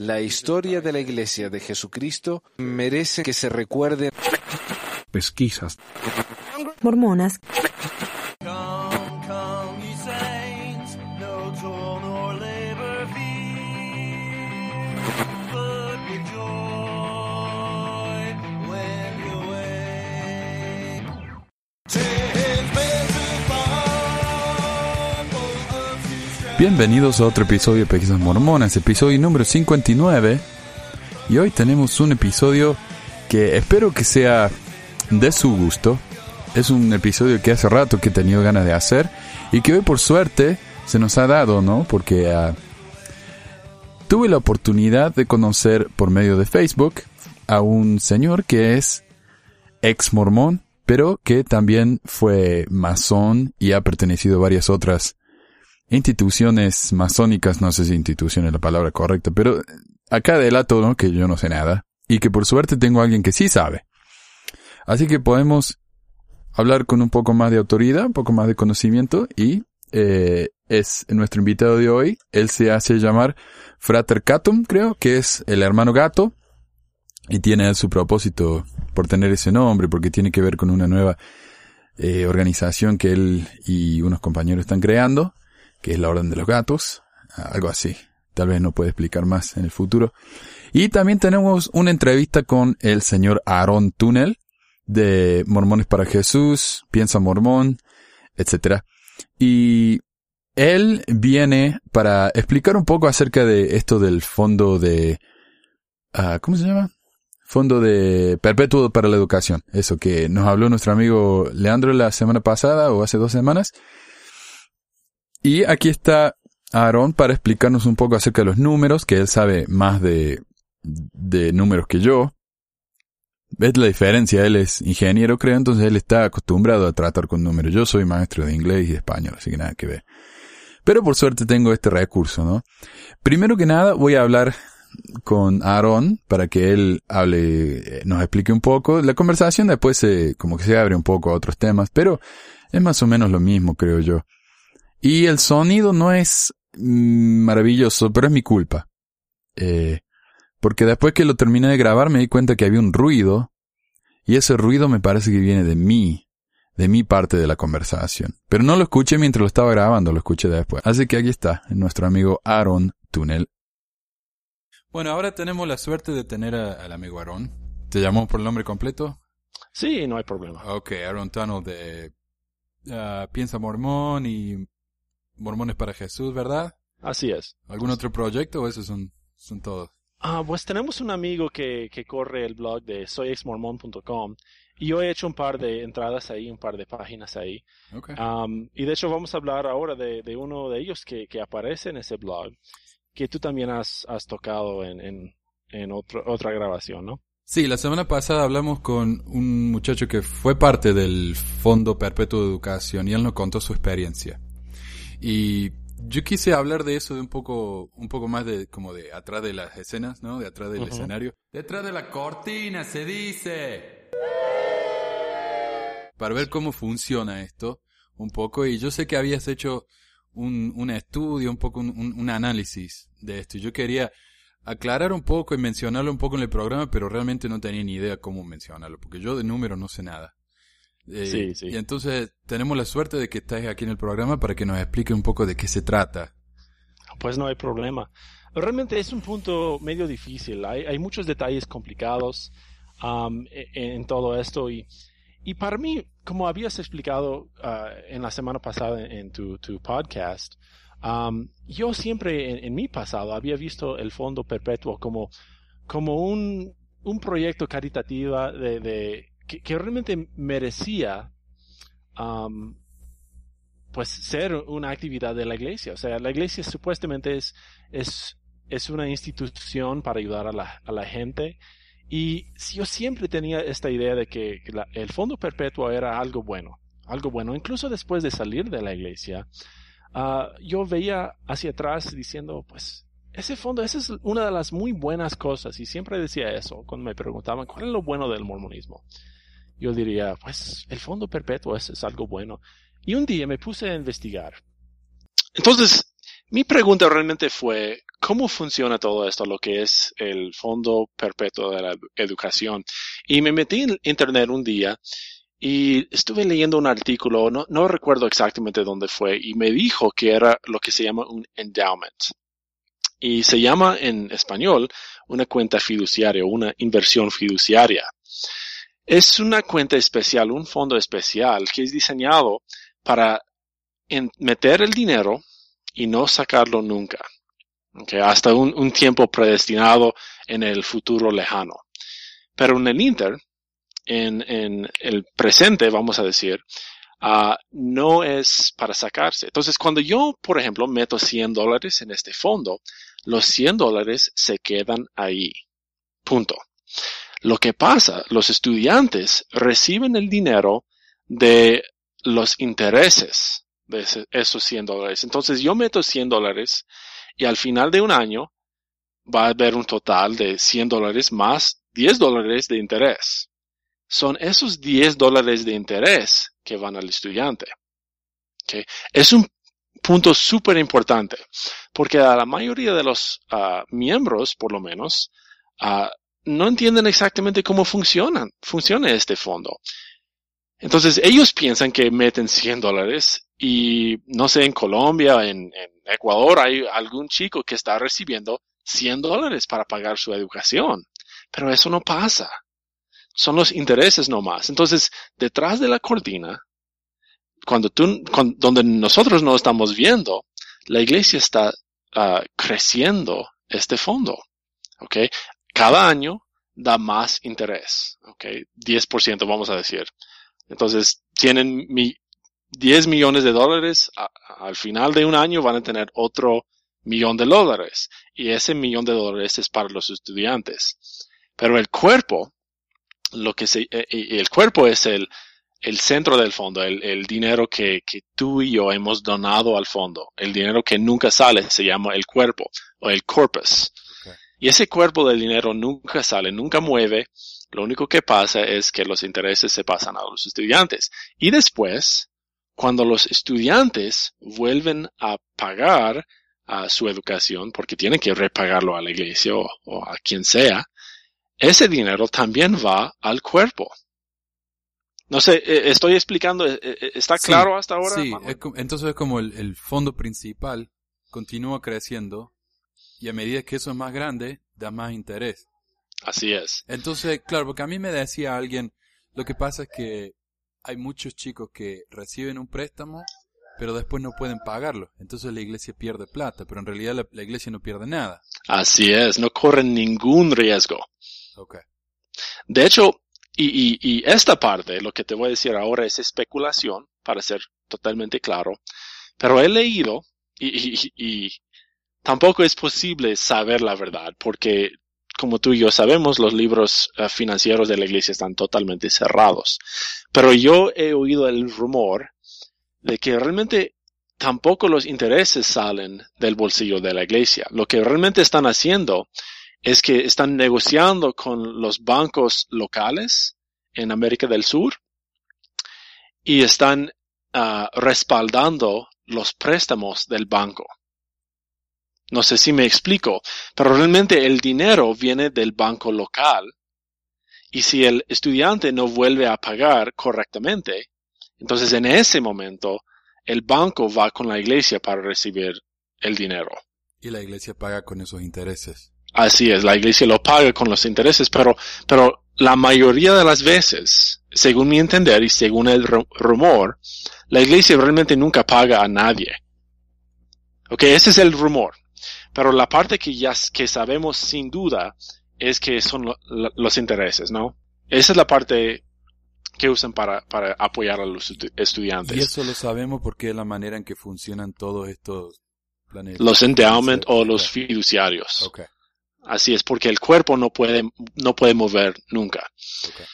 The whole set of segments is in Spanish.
La historia de la Iglesia de Jesucristo merece que se recuerde. Pesquisas. Mormonas. Bienvenidos a otro episodio de Pesquisas Mormonas, episodio número 59. Y hoy tenemos un episodio que espero que sea de su gusto. Es un episodio que hace rato que he tenido ganas de hacer y que hoy por suerte se nos ha dado, ¿no? Porque ah, tuve la oportunidad de conocer por medio de Facebook a un señor que es ex mormón, pero que también fue masón y ha pertenecido a varias otras instituciones masónicas, no sé si institución es la palabra correcta, pero acá delato ¿no? que yo no sé nada y que por suerte tengo a alguien que sí sabe. Así que podemos hablar con un poco más de autoridad, un poco más de conocimiento y eh, es nuestro invitado de hoy. Él se hace llamar Frater Catum, creo, que es el hermano gato y tiene su propósito por tener ese nombre porque tiene que ver con una nueva eh, organización que él y unos compañeros están creando que es la Orden de los Gatos, algo así. Tal vez no puede explicar más en el futuro. Y también tenemos una entrevista con el señor Aaron Tunnel de Mormones para Jesús, Piensa Mormón, etc. Y él viene para explicar un poco acerca de esto del fondo de, uh, ¿cómo se llama? Fondo de Perpetuo para la Educación. Eso que nos habló nuestro amigo Leandro la semana pasada o hace dos semanas. Y aquí está Aaron para explicarnos un poco acerca de los números, que él sabe más de, de números que yo. ¿Ves la diferencia? Él es ingeniero, creo, entonces él está acostumbrado a tratar con números. Yo soy maestro de inglés y de español, así que nada que ver. Pero por suerte tengo este recurso, ¿no? Primero que nada voy a hablar con Aaron para que él hable, eh, nos explique un poco. La conversación después se, como que se abre un poco a otros temas, pero es más o menos lo mismo, creo yo. Y el sonido no es maravilloso, pero es mi culpa. Eh, porque después que lo terminé de grabar me di cuenta que había un ruido, y ese ruido me parece que viene de mí, de mi parte de la conversación. Pero no lo escuché mientras lo estaba grabando, lo escuché después. Así que aquí está, nuestro amigo Aaron Tunnel. Bueno, ahora tenemos la suerte de tener al amigo Aaron. ¿Te llamó por el nombre completo? Sí, no hay problema. Ok, Aaron Tunnel de ah, Piensa Mormón y Mormones para Jesús, ¿verdad? Así es. ¿Algún otro proyecto o esos son, son todos? Ah, pues tenemos un amigo que, que corre el blog de soyexmormon.com y yo he hecho un par de entradas ahí, un par de páginas ahí. Okay. Um, y de hecho vamos a hablar ahora de, de uno de ellos que, que, aparece en ese blog, que tú también has, has tocado en, en, en otro, otra grabación, ¿no? Sí, la semana pasada hablamos con un muchacho que fue parte del Fondo Perpetuo de Educación y él nos contó su experiencia. Y yo quise hablar de eso de un poco, un poco más de, como de atrás de las escenas, ¿no? De atrás del escenario. Detrás de la cortina, se dice. Para ver cómo funciona esto, un poco. Y yo sé que habías hecho un, un estudio, un poco un, un análisis de esto. Y yo quería aclarar un poco y mencionarlo un poco en el programa, pero realmente no tenía ni idea cómo mencionarlo, porque yo de número no sé nada. Eh, sí, sí. Y entonces tenemos la suerte de que estáis aquí en el programa para que nos explique un poco de qué se trata. Pues no hay problema. Realmente es un punto medio difícil. Hay, hay muchos detalles complicados um, en, en, todo esto y, y para mí, como habías explicado uh, en la semana pasada en tu, tu podcast, um, yo siempre en, en, mi pasado había visto el Fondo Perpetuo como, como un, un proyecto caritativo de, de que, que realmente merecía um, pues ser una actividad de la iglesia. O sea, la iglesia supuestamente es, es, es una institución para ayudar a la, a la gente. Y yo siempre tenía esta idea de que, la, el fondo perpetuo era algo bueno, algo bueno. Incluso después de salir de la iglesia, uh, yo veía hacia atrás diciendo, pues, ese fondo, esa es una de las muy buenas cosas. Y siempre decía eso cuando me preguntaban, ¿cuál es lo bueno del mormonismo? Yo diría, pues el fondo perpetuo es, algo bueno. Y un día me puse a investigar. Entonces, mi pregunta realmente fue, ¿cómo funciona todo esto, lo que es el Fondo Perpetuo de la Educación? Y me metí en internet un día y estuve leyendo un artículo, no, recuerdo exactamente dónde fue, y me dijo que era lo que se llama un endowment. Y se llama en español una cuenta fiduciaria, una inversión fiduciaria. Es una cuenta especial, un fondo especial que es diseñado para meter el dinero y no sacarlo nunca. Okay, hasta un, un, tiempo predestinado en el futuro lejano. Pero en el Inter, en, el presente, vamos a decir, uh, no es para sacarse. Entonces, cuando yo, por ejemplo, meto 100 dólares en este fondo, los 100 dólares se quedan ahí. Punto. Lo que pasa, los estudiantes reciben el dinero de los intereses de esos 100 dólares. Entonces yo meto 100 dólares y al final de un año va a haber un total de 100 dólares más 10 dólares de interés. Son esos 10 dólares de interés que van al estudiante. Es un punto súper importante porque a la mayoría de los uh, miembros, por lo menos, uh, no entienden exactamente cómo funcionan, funciona este fondo. Entonces ellos piensan que meten 100 dólares y no sé, en Colombia, en, Ecuador hay algún chico que está recibiendo 100 dólares para pagar su educación. Pero eso no pasa. Son los intereses nomás. Entonces, detrás de la cortina, cuando tú, donde nosotros no estamos viendo, la iglesia está uh, creciendo este fondo. ¿Ok? Cada año da más interés. ¿Ok? 10% vamos a decir. Entonces, tienen mi, 10 millones de dólares, al final de un año van a tener otro millón de dólares. Y ese millón de dólares es para los estudiantes. Pero el cuerpo, lo que se, eh, el cuerpo es el, el centro del fondo, el, dinero que, tú y yo hemos donado al fondo, el dinero que nunca sale, se llama el cuerpo o el corpus. Y ese cuerpo del dinero nunca sale, nunca mueve. Lo único que pasa es que los intereses se pasan a los estudiantes. Y después, cuando los estudiantes vuelven a pagar a su educación, porque tienen que repagarlo a la iglesia o, a quien sea, ese dinero también va al cuerpo. No sé, eh, estoy explicando, eh, eh, ¿está claro hasta ahora? Sí, entonces es como el, el, fondo principal continúa creciendo y a medida que eso es más grande, da más interés. Así es. Entonces, claro, porque a mí me decía alguien, lo que pasa es que hay muchos chicos que reciben un préstamo, pero después no pueden pagarlo. Entonces la iglesia pierde plata, pero en realidad la, iglesia no pierde nada. Así es, no corren ningún riesgo. Okay. De hecho, y, y, y esta parte, lo que te voy a decir ahora es especulación, para ser totalmente claro, pero he leído y, y, y tampoco es posible saber la verdad, porque como tú y yo sabemos, los libros uh, financieros de la iglesia están totalmente cerrados. Pero yo he oído el rumor de que realmente tampoco los intereses salen del bolsillo de la iglesia. Lo que realmente están haciendo es que están negociando con los bancos locales en América del Sur y están uh, respaldando los préstamos del banco. No sé si me explico, pero realmente el dinero viene del banco local y si el estudiante no vuelve a pagar correctamente, entonces en ese momento el banco va con la iglesia para recibir el dinero. Y la iglesia paga con esos intereses. Así es, la iglesia lo paga con los intereses, pero, pero la mayoría de las veces, según mi entender y según el rumor, la iglesia realmente nunca paga a nadie. Ok, ese es el rumor. Pero la parte que ya que sabemos sin duda es que son los intereses, ¿no? Esa es la parte que usan para, para apoyar a los estudiantes. Y eso lo sabemos porque es la manera en que funcionan todos estos planes. Los endowment o los fiduciarios. Okay. Así es, porque el cuerpo no puede, no puede mover nunca. Okay.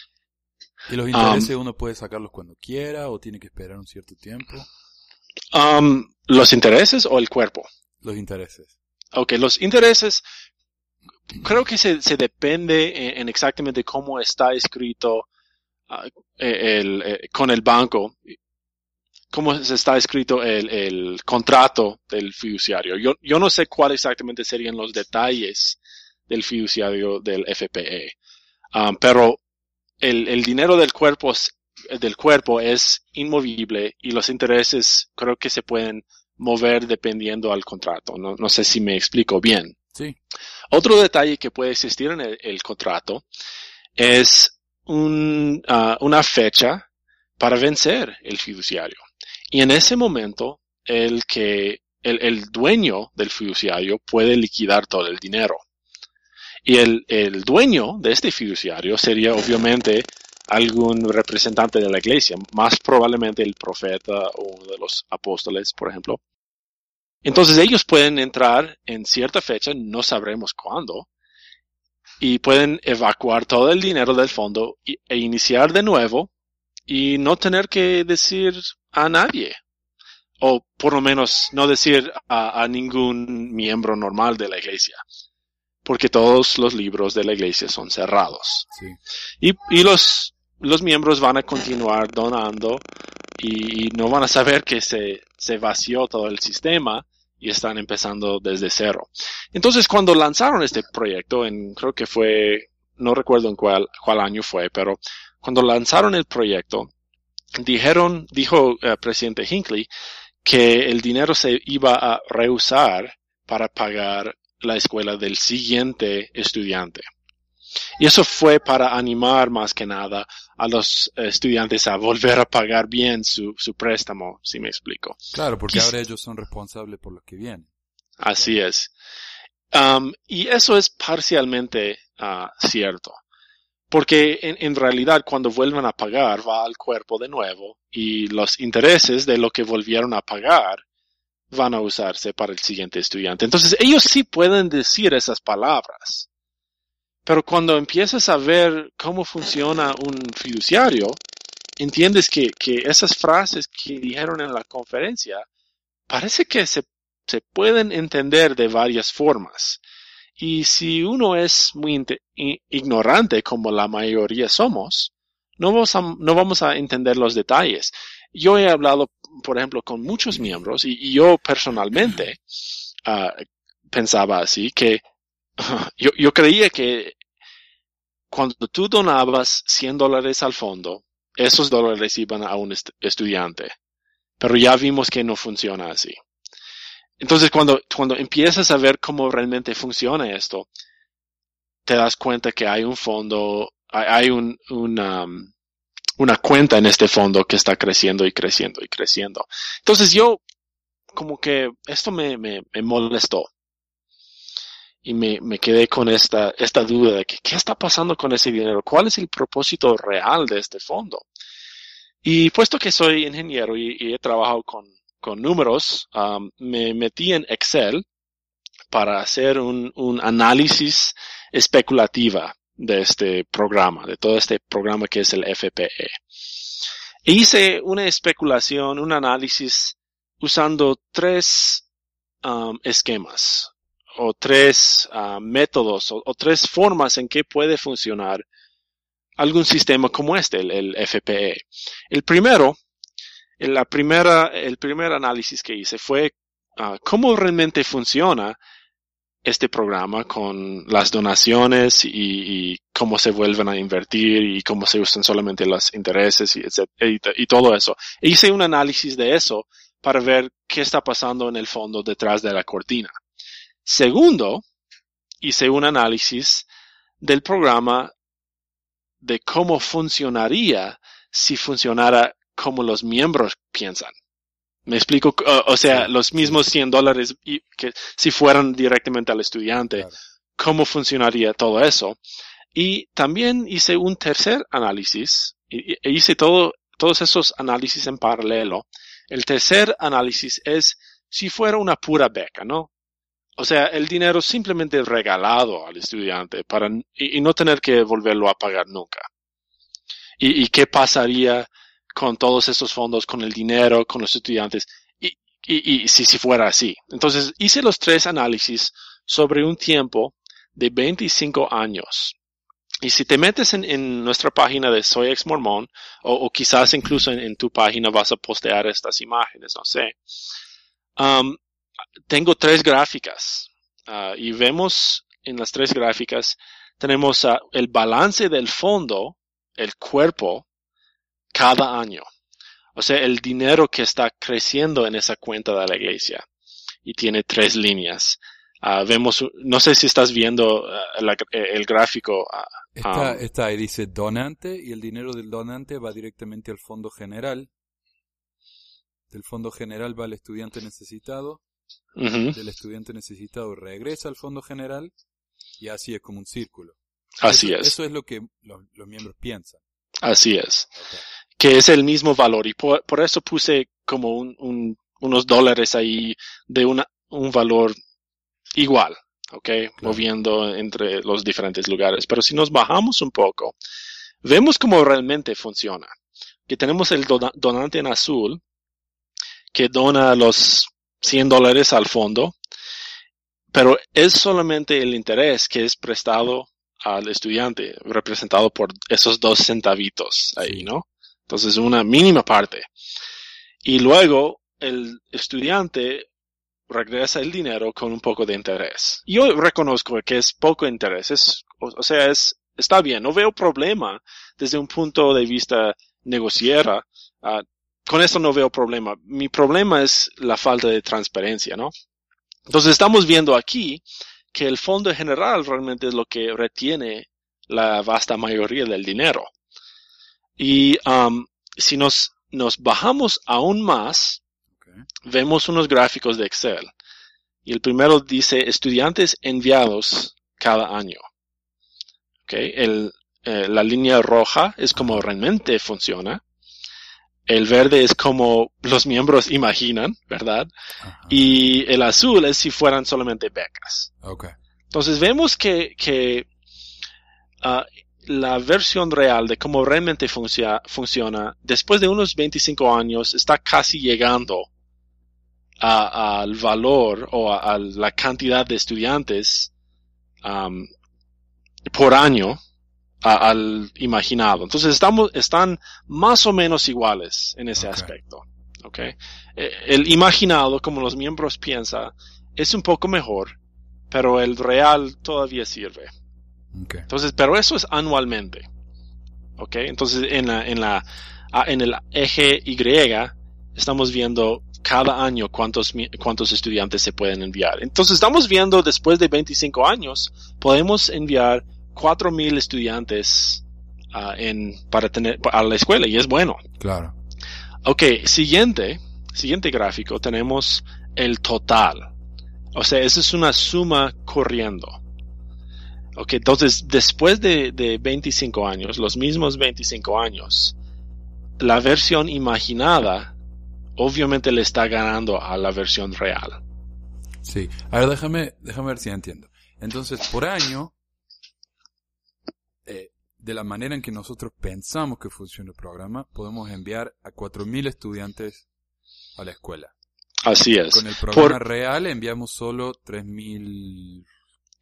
¿Y los intereses um, uno puede sacarlos cuando quiera o tiene que esperar un cierto tiempo? Um, ¿Los intereses o el cuerpo? Los intereses. Ok, los intereses creo que se, se depende en, exactamente cómo está escrito uh, el, eh, con el banco. cómo se está escrito el, contrato del fiduciario. Yo, yo no sé cuáles exactamente serían los detalles del fiduciario del FPE, um, pero el, dinero del cuerpo, del cuerpo es inmovible y los intereses creo que se pueden mover dependiendo al contrato. No, no sé si me explico bien. Sí. Otro detalle que puede existir en el, el contrato es un, ah, una fecha para vencer el fiduciario. Y en ese momento, el que el, el dueño del fiduciario puede liquidar todo el dinero. Y el, el dueño de este fiduciario sería obviamente algún representante de la iglesia, más probablemente el profeta o uno de los apóstoles, por ejemplo. Entonces ellos pueden entrar en cierta fecha, no sabremos cuándo, y pueden evacuar todo el dinero del fondo y- e iniciar de nuevo y no tener que decir a nadie. O por lo menos no decir a, a ningún miembro normal de la iglesia. Porque todos los libros de la iglesia son cerrados. Sí. Y, y los, los miembros van a continuar donando y, y no van a saber que se, se vació todo el sistema y están empezando desde cero. Entonces, cuando lanzaron este proyecto, en, creo que fue, no recuerdo en cuál, cuál año fue, pero cuando lanzaron el proyecto, dijeron, dijo el presidente Hinckley, que el dinero se iba a reusar para pagar la escuela del siguiente estudiante. Y eso fue para animar más que nada a los estudiantes a volver a pagar bien su, su préstamo, si me explico. Claro, porque Quis- ahora ellos son responsables por lo que viene. Así es. Um, y eso es parcialmente ah, cierto. Porque en, en realidad cuando vuelvan a pagar va al cuerpo de nuevo y los intereses de lo que volvieron a pagar van a usarse para el siguiente estudiante. Entonces ellos sí pueden decir esas palabras. Pero cuando empiezas a ver cómo funciona un fiduciario, entiendes que, que esas frases que dijeron en la conferencia parece que se se pueden entender de varias formas. Y si uno es muy ignorante, como la mayoría somos, no vamos, a, no vamos a entender los detalles. Yo he hablado, por ejemplo, con muchos miembros y, y yo personalmente ah, pensaba así, que yo, yo creía que cuando tú donabas 100 dólares al fondo, esos dólares iban a un est- estudiante. Pero ya vimos que no funciona así. Entonces, cuando, cuando empiezas a ver cómo realmente funciona esto, te das cuenta que hay un fondo, hay, un, una, una cuenta en este fondo que está creciendo y creciendo y creciendo. Entonces yo, como que esto me, me, me molestó. Y me, me quedé con esta, esta duda de que, qué está pasando con ese dinero, cuál es el propósito real de este fondo. Y puesto que soy ingeniero y, he trabajado con, con números, me metí en Excel para hacer un, un análisis especulativa de este programa, de todo este programa que es el FPE. E hice una especulación, un análisis usando tres um, esquemas o tres uh, métodos o, tres formas en que puede funcionar algún sistema como este, el, FPE. El primero la primera, el primer análisis que hice fue uh, cómo realmente funciona este programa con las donaciones y, cómo se vuelven a invertir y cómo se usan solamente los intereses y, y, y todo eso. E hice un análisis de eso para ver qué está pasando en el fondo detrás de la cortina. Segundo, hice un análisis del programa de cómo funcionaría si funcionara como los miembros piensan. Me explico, uh, o sea, los mismos 100 dólares y que si fueran directamente al estudiante, claro. cómo funcionaría todo eso. Y también hice un tercer análisis, e hice todo, todos esos análisis en paralelo. El tercer análisis es si fuera una pura beca, ¿no? O sea, el dinero simplemente regalado al estudiante para, y, no tener que volverlo a pagar nunca. ¿Y, y qué pasaría con todos esos fondos, con el dinero, con los estudiantes, y, y, si, si fuera así. Entonces, hice los tres análisis sobre un tiempo de 25 años. y si te metes en, en nuestra página de Soy Ex Mormón, o, o quizás incluso en, en tu página vas a postear estas imágenes, no sé. Um, tengo tres gráficas ah, y vemos en las tres gráficas tenemos el balance del fondo, el cuerpo, cada año. O sea, el dinero que está creciendo en esa cuenta de la iglesia. Y tiene tres líneas. Ah, vemos, no sé si estás viendo ah, la- el gráfico. ah, Está, ah, está ahí, dice donante, y el dinero del donante va directamente al fondo general. Del fondo general va al estudiante necesitado, ujú, del estudiante necesitado regresa al fondo general, y así es como un círculo. así Eso- es, Eso es lo que los, los miembros piensan. así es. Que es el mismo valor y por, por eso puse como un, un- unos dólares ahí de una, un valor igual, ¿ok? Moviendo entre los diferentes lugares. Pero si nos bajamos un poco, vemos cómo realmente funciona. Que tenemos el dona- donante en azul que dona los 100 dólares al fondo, pero es solamente el interés que es prestado al estudiante, representado por esos dos centavitos ahí. ¿no? Entonces, una mínima parte. Y luego el estudiante regresa el dinero con un poco de interés. Yo reconozco que es poco interés, es, o, o sea, es, está bien, no veo problema desde un punto de vista negociera. ah, con eso no veo problema. Mi problema es la falta de transparencia, ¿no? Entonces estamos viendo aquí que el fondo general realmente es lo que retiene la vasta mayoría del dinero. Y um, si nos, nos bajamos aún más, vemos unos gráficos de Excel. Y el primero dice estudiantes enviados cada año. Okay. El, eh, la línea roja es como realmente funciona. El verde es como los miembros imaginan, ¿verdad? Ajá. Y el azul es si fueran solamente becas. Ok. Entonces vemos que, que ah, la versión real de cómo realmente funcia- funciona, después de unos 25 años, está casi llegando al valor o a, a la cantidad de estudiantes por año a- al imaginado. Entonces estamos, están más o menos iguales en ese aspecto. ¿ok? Eh, El imaginado, como los miembros piensan, es un poco mejor, pero el real todavía sirve. Ok. Entonces, pero eso es anualmente. ¿Ok? Entonces, en la, en la, en el eje Y, estamos viendo cada año cuántos, cuántos estudiantes se pueden enviar. Entonces, estamos viendo después de 25 años, podemos enviar 4.000 estudiantes ah, en, para tener, a la escuela, y es bueno. Claro. Ok, siguiente, siguiente gráfico, tenemos el total. O sea, esa es una suma corriendo. Ok, entonces, después de, de 25 años, los mismos 25 años, la versión imaginada obviamente le está ganando a la versión real. Sí. A ver, déjame, déjame ver si entiendo. Entonces, por año, eh, de la manera en que nosotros pensamos que funciona el programa, podemos enviar a 4.000 estudiantes a la escuela. Así es. Con el programa Por- real enviamos solo 3.000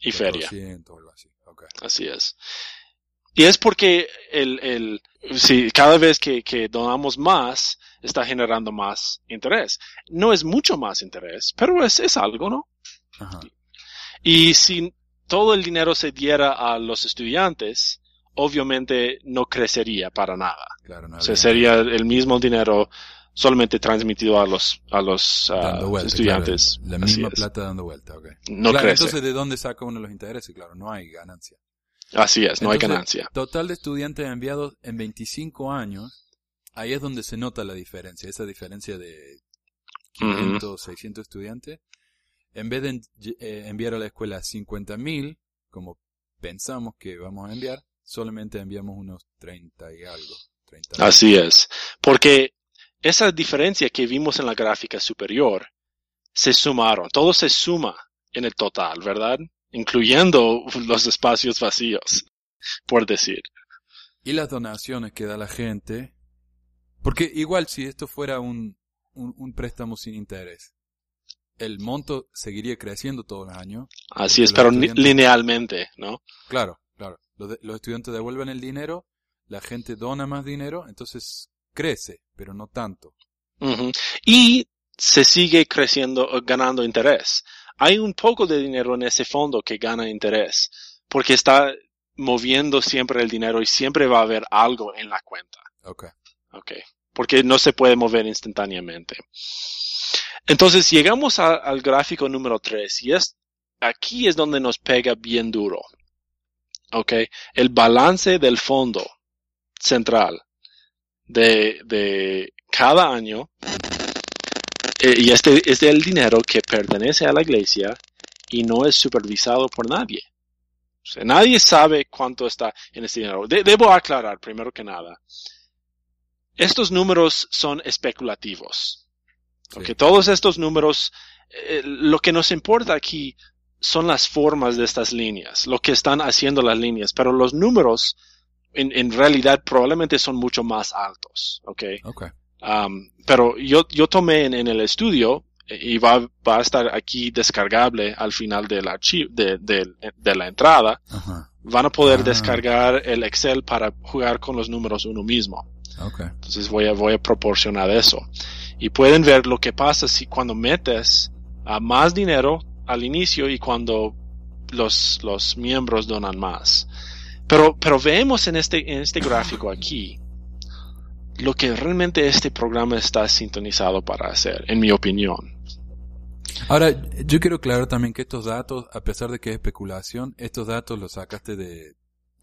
y feria. o algo así. Ok. Así es. Y es porque el, el, si cada vez que, que donamos más, está generando más interés. No es mucho más interés, pero es, es algo, ¿no? Ajá. Y si todo el dinero se diera a los estudiantes, obviamente no crecería para nada. Claro, no O sea, había- sería el mismo dinero solamente transmitido a los, a los ah, vuelta, estudiantes. claro, la Así misma es. plata dando vuelta, ok. No Claro, crece. Entonces, ¿de dónde saca uno los intereses? Claro, no hay ganancia. Así es, no hay ganancia. Total de estudiantes enviados en 25 años, ahí es donde se nota la diferencia, esa diferencia de 500, 600 estudiantes. En vez de eh, enviar a la escuela 50.000, como pensamos que vamos a enviar, solamente enviamos unos 30 y algo. 30 Así es. Porque esa diferencia que vimos en la gráfica superior se sumaron. Todo se suma en el total, ¿verdad? Incluyendo los espacios vacíos, por decir. Y las donaciones que da la gente. Porque igual si esto fuera un, un, un préstamo sin interés, el monto seguiría creciendo todos los años. Así es, pero linealmente, ¿no? Claro, claro. Los, de- los estudiantes devuelven el dinero, la gente dona más dinero, entonces crece, pero no tanto. Y se sigue creciendo, o ganando interés. Hay un poco de dinero en ese fondo que gana interés, porque está moviendo siempre el dinero y siempre va a haber algo en la cuenta. Ok. Ok. Porque no se puede mover instantáneamente. Entonces llegamos al gráfico número 3 y es, aquí es donde nos pega bien duro. Ok. El balance del fondo central de, de cada año eh, y este es el dinero que pertenece a la iglesia y no es supervisado por nadie. O sea, nadie sabe cuánto está en este dinero. De- debo aclarar, primero que nada, estos números son especulativos. Sí. Ok, Todos estos números, eh, lo que nos importa aquí son las formas de estas líneas, lo que están haciendo las líneas, pero los números en, en realidad probablemente son mucho más altos. ¿ok? Ok. Um, pero yo, yo tomé en, en el estudio eh, y va, va a estar aquí descargable al final del archivo, de, de, de la entrada. Ajá. Van a poder Ah. descargar el Excel para jugar con los números uno mismo. Ok. Entonces voy a, voy a proporcionar eso. Y pueden ver lo que pasa si cuando metes a más dinero al inicio y cuando los, los miembros donan más. Pero, pero vemos en este, en este gráfico aquí lo que realmente este programa está sintonizado para hacer, en mi opinión. Ahora, yo quiero aclarar también que estos datos, a pesar de que es especulación, estos datos los sacaste de,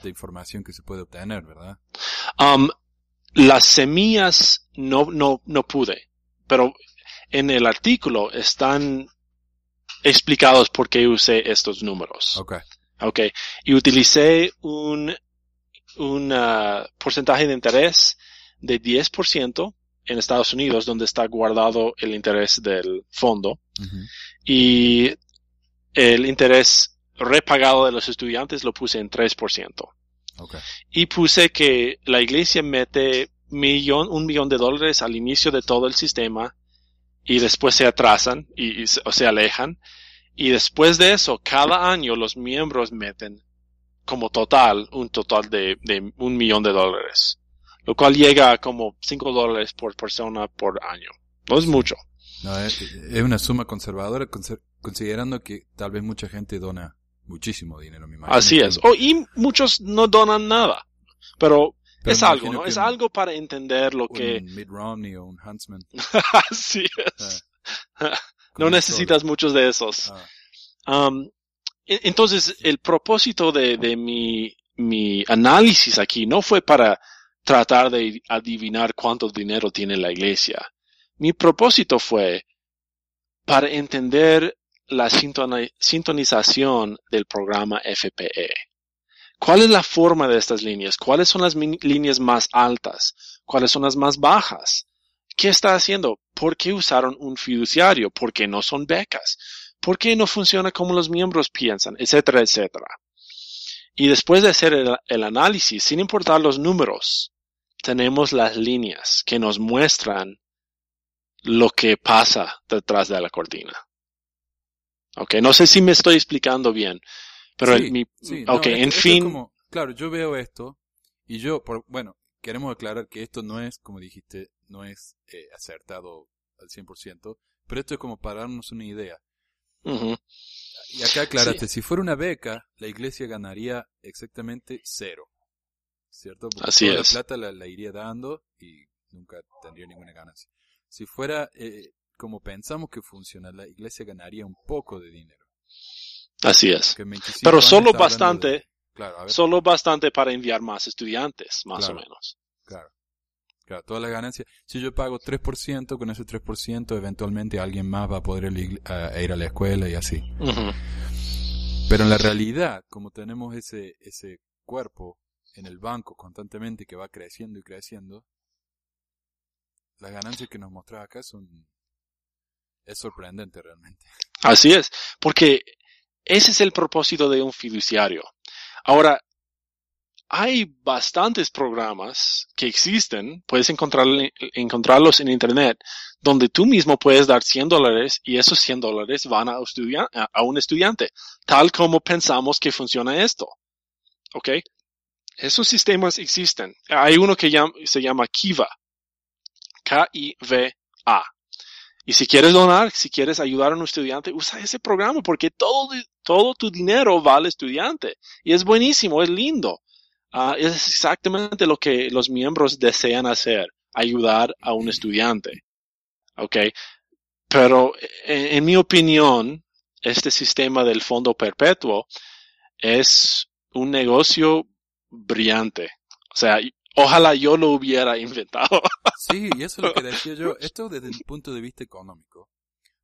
de información que se puede obtener, ¿verdad? Um, las semillas no, no, no pude, pero en el artículo están explicados por qué usé estos números. Ok. Ok. Y utilicé un, un ah, porcentaje de interés de 10% en Estados Unidos, donde está guardado el interés del fondo, y el interés repagado de los estudiantes lo puse en 3%. Ok. Y puse que la iglesia mete millón, un millón de dólares al inicio de todo el sistema y después se atrasan y, y se- o se alejan. Y después de eso, cada año los miembros meten como total, un total de, de un millón de dólares. Lo cual llega a como 5 dólares por persona por año. No es mucho. No, es, es una suma conservadora, conser- considerando que tal vez mucha gente dona muchísimo dinero, me imagino. Así es. Oh, y muchos no donan nada. Pero, Pero es algo, ¿no? Es algo para entender lo que... Mitt Romney o un Huntsman. Así es. No necesitas solo. muchos de esos. Ah, Um, entonces, el propósito de, de mi, mi análisis aquí no fue para tratar de adivinar cuánto dinero tiene la iglesia. Mi propósito fue para entender la sintoni- sintonización del programa FPE. ¿Cuál es la forma de estas líneas? ¿Cuáles son las líneas más altas? ¿Cuáles son las más bajas? ¿Qué está haciendo? ¿Por qué usaron un fiduciario? ¿Por qué no son becas? ¿Por qué no funciona como los miembros piensan? Etcétera, etcétera. Y después de hacer el, el análisis, sin importar los números, tenemos las líneas que nos muestran lo que pasa detrás de la cortina. Ok, no sé si me estoy explicando bien, pero sí, el- mi, sí, no, ok, esto- en fin, como- claro, yo veo esto y yo, por, bueno, queremos aclarar que esto no es, como dijiste, no es eh, acertado al 100%, pero esto es como para darnos una idea. Y acá aclaraste, si fuera una beca, la iglesia ganaría exactamente cero. ¿Cierto? Porque Así toda es. la plata la, la iría dando y nunca tendría ninguna ganancia. Si fuera eh, como pensamos que funciona, la iglesia ganaría un poco de dinero. Así es. Porque en 25 Pero solo bastante, de- claro, a ver, solo bastante para enviar más estudiantes, más Claro. o menos. claro. Claro, toda la ganancia. Si yo pago 3%, con ese 3% eventualmente alguien más va a poder ir a- la escuela y así. Ujú, Pero en la realidad, como tenemos ese, ese cuerpo en el banco constantemente que va creciendo y creciendo, las ganancias que nos mostras acá son... Es sorprendente realmente. Así es, porque ese es el propósito de un fiduciario. Ahora, hay bastantes programas que existen, puedes encontrar, encontrarlos en Internet, donde tú mismo puedes dar 100 dólares y esos 100 dólares van a, un estudiante, tal como pensamos que funciona esto. ¿Ok? Esos sistemas existen. Hay uno que se llama Kiva. K-I-V-A. Y si quieres donar, si quieres ayudar a un estudiante, usa ese programa porque todo, todo tu dinero va al estudiante. Y es buenísimo, es lindo. Ah, es exactamente lo que los miembros desean hacer, ayudar a un estudiante. ¿Ok? Pero en, en mi opinión, este sistema del fondo perpetuo es un negocio brillante. O sea, ojalá yo lo hubiera inventado. Sí, y eso es lo que decía yo. Esto desde el punto de vista económico.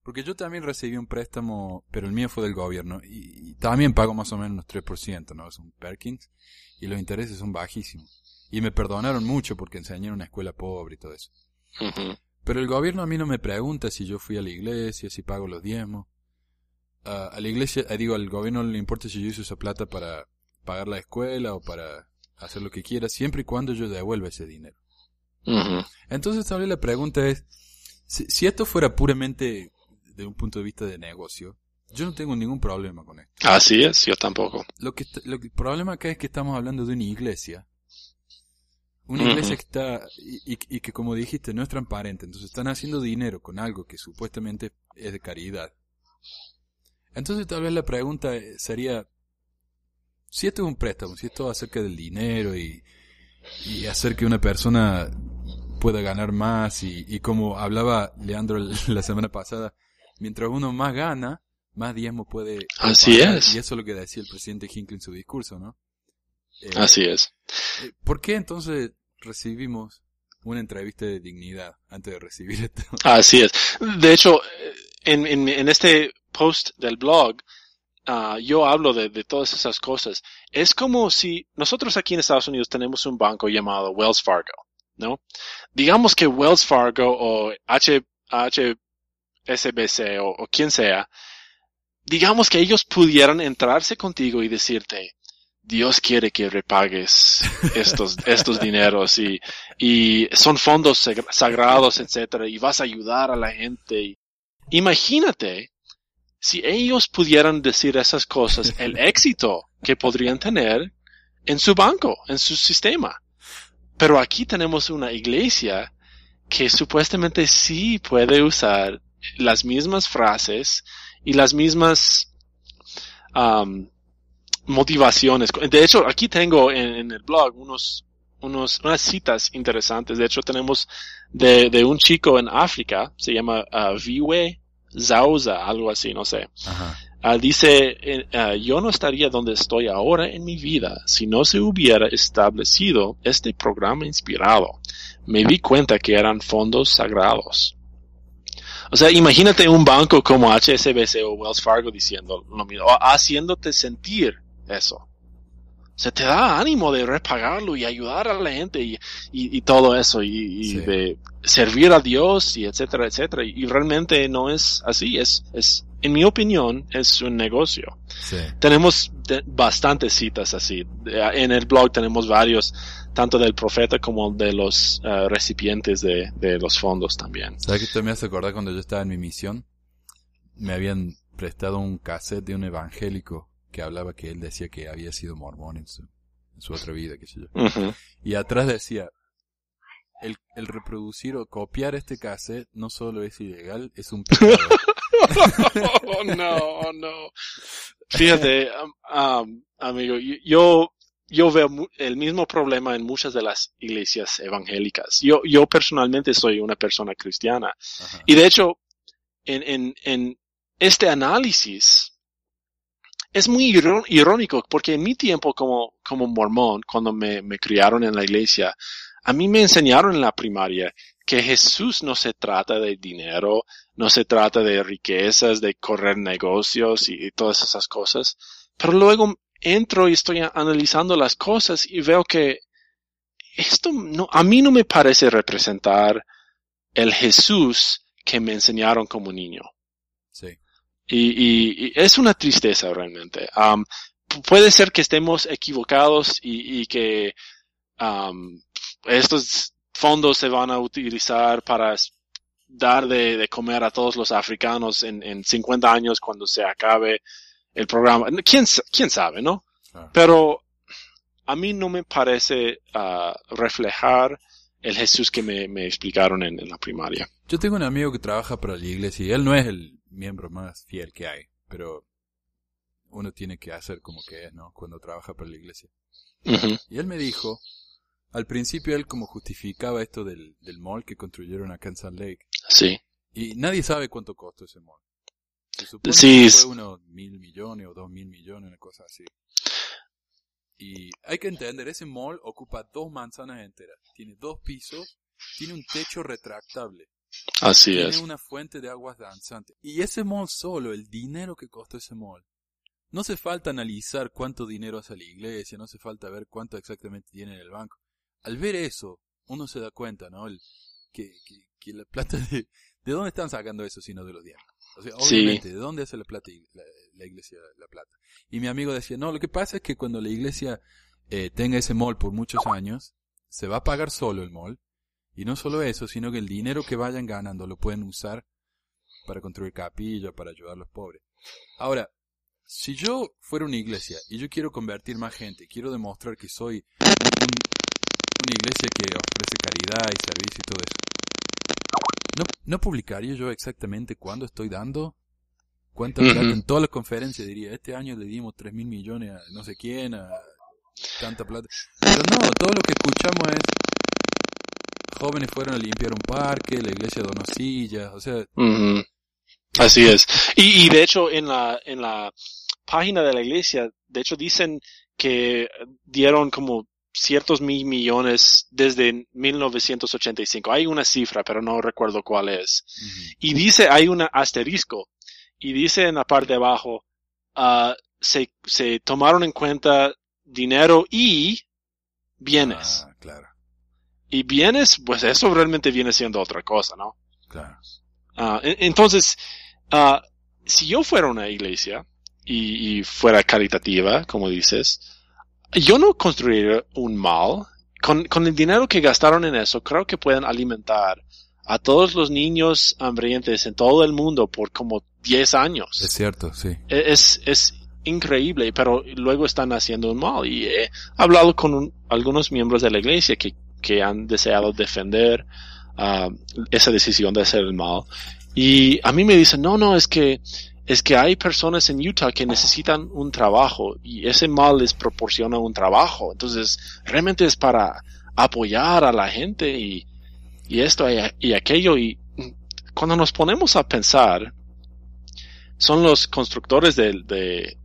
Porque yo también recibí un préstamo, pero el mío fue del gobierno. Y, y también pago más o menos unos 3%, ¿no? Es un Perkins. Y los intereses son bajísimos. Y me perdonaron mucho porque enseñé en una escuela pobre y todo eso. Pero el gobierno a mí no me pregunta si yo fui a la iglesia, si pago los diezmos. Ah, a la iglesia, eh, digo, al gobierno no le importa si yo uso esa plata para pagar la escuela o para hacer lo que quiera, siempre y cuando yo devuelva ese dinero. Ujú. Entonces tal vez la pregunta es, si, si esto fuera puramente de un punto de vista de negocio, yo no tengo ningún problema con esto. Así es, yo tampoco. Lo que, lo que- el problema acá es que estamos hablando de una iglesia. Una iglesia que está, y, y- y que como dijiste, no es transparente. Entonces están haciendo dinero con algo que supuestamente es de caridad. Entonces tal vez la pregunta eh, sería, si esto es un préstamo, si esto es acerca del dinero y, y hacer que una persona pueda ganar más y, y como hablaba Leandro la semana pasada, mientras uno más gana, más diezmo puede... Así pagar. es. Y eso es lo que decía el presidente Hinckley en su discurso, ¿no? Eh, Así es. eh, ¿Por qué entonces recibimos una entrevista de dignidad antes de recibir esto? Así es. De hecho, eh, en, en, en este post del blog, ah, yo hablo de, de todas esas cosas. Es como si nosotros aquí en Estados Unidos tenemos un banco llamado Wells Fargo, ¿no? Digamos que Wells Fargo o H, HSBC o, o quien sea, digamos que ellos pudieran entrarse contigo y decirte, Dios quiere que repagues estos, estos dineros y, y son fondos sagra- sagrados, etcétera, y vas a ayudar a la gente. Imagínate si ellos pudieran decir esas cosas, el éxito que podrían tener en su banco, en su sistema. Pero aquí tenemos una iglesia que supuestamente sí puede usar las mismas frases y las mismas am, motivaciones. De hecho, aquí tengo en, en el blog unos, unos, unas citas interesantes. De hecho, tenemos de, de un chico en África, se llama uh, Viwe Zauza, algo así, no sé. Ajá. Ah, dice, eh, ah, yo no estaría donde estoy ahora en mi vida si no se hubiera establecido este programa inspirado. Me di cuenta que eran fondos sagrados. O sea, imagínate un banco como HSBC o Wells Fargo diciendo lo mismo, haciéndote sentir eso. O sea, te da ánimo de repagarlo y ayudar a la gente y, y, y todo eso y, y Sí. de servir a Dios y etcétera, etcétera. Y realmente no es así, es, es, en mi opinión, es un negocio. Sí. Tenemos de- bastantes citas así. En el blog tenemos varios, tanto del profeta como de los eh, recipientes de, de los fondos también. ¿Sabes qué te me hace acordar cuando yo estaba en mi misión? Me habían prestado un cassette de un evangélico que hablaba que él decía que había sido mormón en su, en su otra vida, qué sé yo. Ujú. Y atrás decía, el, el reproducir o copiar este cassette no solo es ilegal, es un pecado. oh, no, oh, no. Fíjate, um, um, amigo, yo, yo veo el mismo problema en muchas de las iglesias evangélicas. Yo, yo personalmente soy una persona cristiana. Ajá. Y de hecho, en, en, en este análisis es muy iró- irónico porque en mi tiempo como, como mormón, cuando me, criaron en la iglesia, a mí me enseñaron en la primaria que Jesús no se trata de dinero, no se trata de riquezas, de correr negocios y, y todas esas cosas. Pero luego entro y estoy analizando las cosas y veo que esto no, a mí no me parece representar el Jesús que me enseñaron como niño. Y, y- y es una tristeza realmente. Pu- puede ser que estemos equivocados y, y que am, estos fondos se van a utilizar para dar de, de comer a todos los africanos en, en 50 años cuando se acabe el programa. ¿Quién, quién sabe, no? Pero a mí no me parece ah, reflejar el Jesús que me, me explicaron en, en la primaria. Yo tengo un amigo que trabaja para la iglesia y él no es el miembro más fiel que hay, pero uno tiene que hacer como que es, ¿no? Cuando trabaja para la iglesia. Y él me dijo, al principio él como justificaba esto del, del mall que construyeron acá en Salt Lake, Sí, y nadie sabe cuánto costó ese mall. Se supone Sí, que fue unos mil millones o dos mil millones, una cosa así. Y hay que entender, ese mall ocupa dos manzanas enteras, tiene dos pisos, tiene un techo retractable, así tiene es. una fuente de aguas danzantes. Y ese mall solo, el dinero que costó ese mall, no hace falta analizar cuánto dinero hace la iglesia, no hace falta ver cuánto exactamente tiene en el banco. Al ver eso, uno se da cuenta, ¿no? El- que, que, que la plata de... ¿De dónde están sacando eso sino de los diezmos? O sea, Sí. obviamente, ¿de dónde hace la plata la, la iglesia la plata? Y mi amigo decía, no, lo que pasa es que cuando la iglesia eh, tenga ese mall por muchos años, se va a pagar solo el mall. Y no solo eso, sino que el dinero que vayan ganando lo pueden usar para construir capillas, para ayudar a los pobres. Ahora, si yo fuera una iglesia y yo quiero convertir más gente, quiero demostrar que soy un- una iglesia que ofrece caridad y servicio y todo eso, ¿no, no publicaría yo exactamente cuándo estoy dando? ¿Cuánta plata? En todas las conferencias diría, este año le dimos 3 mil millones a no sé quién, a tanta plata. Pero no, todo lo que escuchamos es, jóvenes fueron a limpiar un parque, la iglesia donó sillas, o sea, Ujú. Así es. Y, y de hecho, en la, en la página de la iglesia, de hecho dicen que dieron como ciertos mil millones desde 1985. Hay una cifra, pero no recuerdo cuál es. Y dice, hay un asterisco. Y dice en la parte de abajo, ah, se, se tomaron en cuenta dinero y bienes. Ah, claro, Y bienes, pues eso realmente viene siendo otra cosa, ¿no? claro. Ah, en- entonces, ah, si yo fuera una iglesia y, y fuera caritativa, como dices, yo no construiría un mal. Con, con el dinero que gastaron en eso, creo que pueden alimentar a todos los niños hambrientos en todo el mundo por como 10 años. Es cierto, sí. E- es, es increíble, pero luego están haciendo un mal. Y he hablado con un- algunos miembros de la iglesia que, que han deseado defender ah, esa decisión de hacer el mal. Y a mí me dicen, no, no, es que, es que hay personas en Utah que necesitan un trabajo y ese mal les proporciona un trabajo. Entonces, realmente es para apoyar a la gente y, y esto y, y aquello. Y cuando nos ponemos a pensar, son los constructores del, de,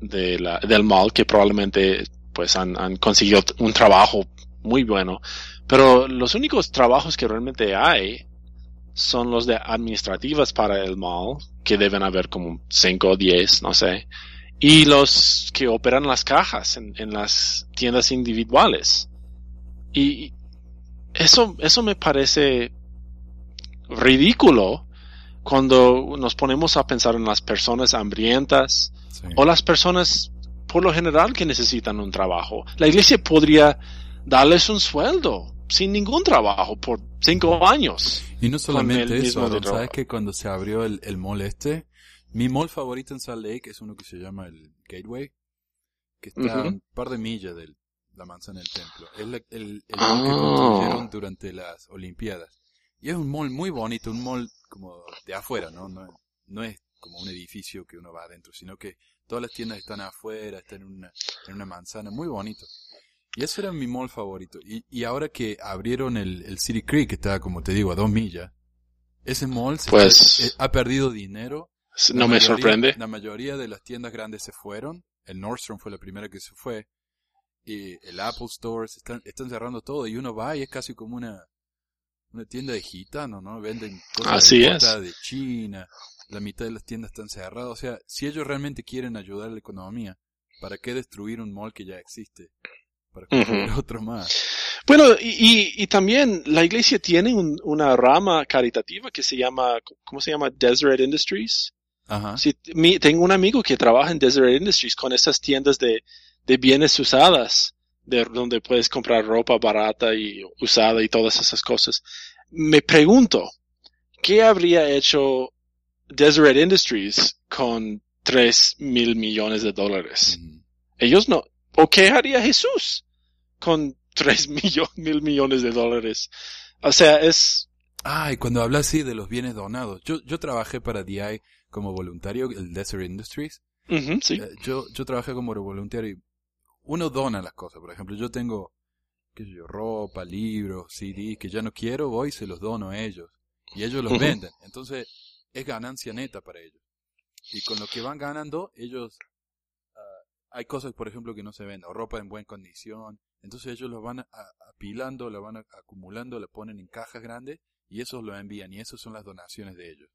de del mall que probablemente pues han, han conseguido un trabajo muy bueno. Pero los únicos trabajos que realmente hay son los de administrativas para el mall, que deben haber como 5 o 10, no sé. Y los que operan las cajas en, en las tiendas individuales. Y eso, eso me parece ridículo cuando nos ponemos a pensar en las personas hambrientas sí. o las personas por lo general que necesitan un trabajo. La iglesia podría darles un sueldo sin ningún trabajo por cinco años. Y no solamente el eso. ¿sabes que cuando se abrió el, el mall este, mi mall favorito en Salt Lake es uno que se llama el Gateway, que está a un par de millas de la manzana del templo. Es el, el mall que Ah. construyeron durante las Olimpiadas. Y es un mall muy bonito, un mall como de afuera, ¿no? No, no es como un edificio que uno va adentro, sino que todas las tiendas están afuera, están en una, en una manzana, muy bonito. Y ese era mi mall favorito. Y, y ahora que abrieron el, el City Creek, que está, como te digo, a dos millas, ese mall se Pues- eh, ha perdido dinero. La No me mayoría- sorprende. La mayoría de las tiendas grandes se fueron. El Nordstrom fue la primera que se fue. Y el Apple Store se están, están cerrando todo. Y uno va y es casi como una, una tienda de gitano, ¿no? Venden cosas Así importadas de China. La mitad de las tiendas están cerradas. O sea, si ellos realmente quieren ayudar a la economía, ¿para qué destruir un mall que ya existe? Para construir Ujú. otro más. Bueno, y, y, y también la iglesia tiene un- una rama caritativa que se llama, ¿cómo se llama? Deseret Industries. Ajá. Sí, mi- tengo un amigo que trabaja en Deseret Industries con esas tiendas de, de bienes usadas, de donde puedes comprar ropa barata y usada y todas esas cosas. Me pregunto, ¿qué habría hecho Deseret Industries con tres mil millones de dólares? Ellos no, ¿O qué haría Jesús con tres mil millones de dólares? O sea, es... Ah, y cuando hablas así de los bienes donados, yo, yo trabajé para DI como voluntario, el Desert Industries. sí. Eh, yo, yo trabajé como voluntario y uno dona las cosas. Por ejemplo, yo tengo, qué sé yo, ropa, libros, CDs que ya no quiero, voy y se los dono a ellos. Y ellos los venden. Entonces, es ganancia neta para ellos. Y con lo que van ganando, ellos hay cosas, por ejemplo, que no se venden, o ropa en buena condición. Entonces ellos lo van apilando, lo van acumulando, lo ponen en cajas grandes y esos lo envían y esas son las donaciones de ellos.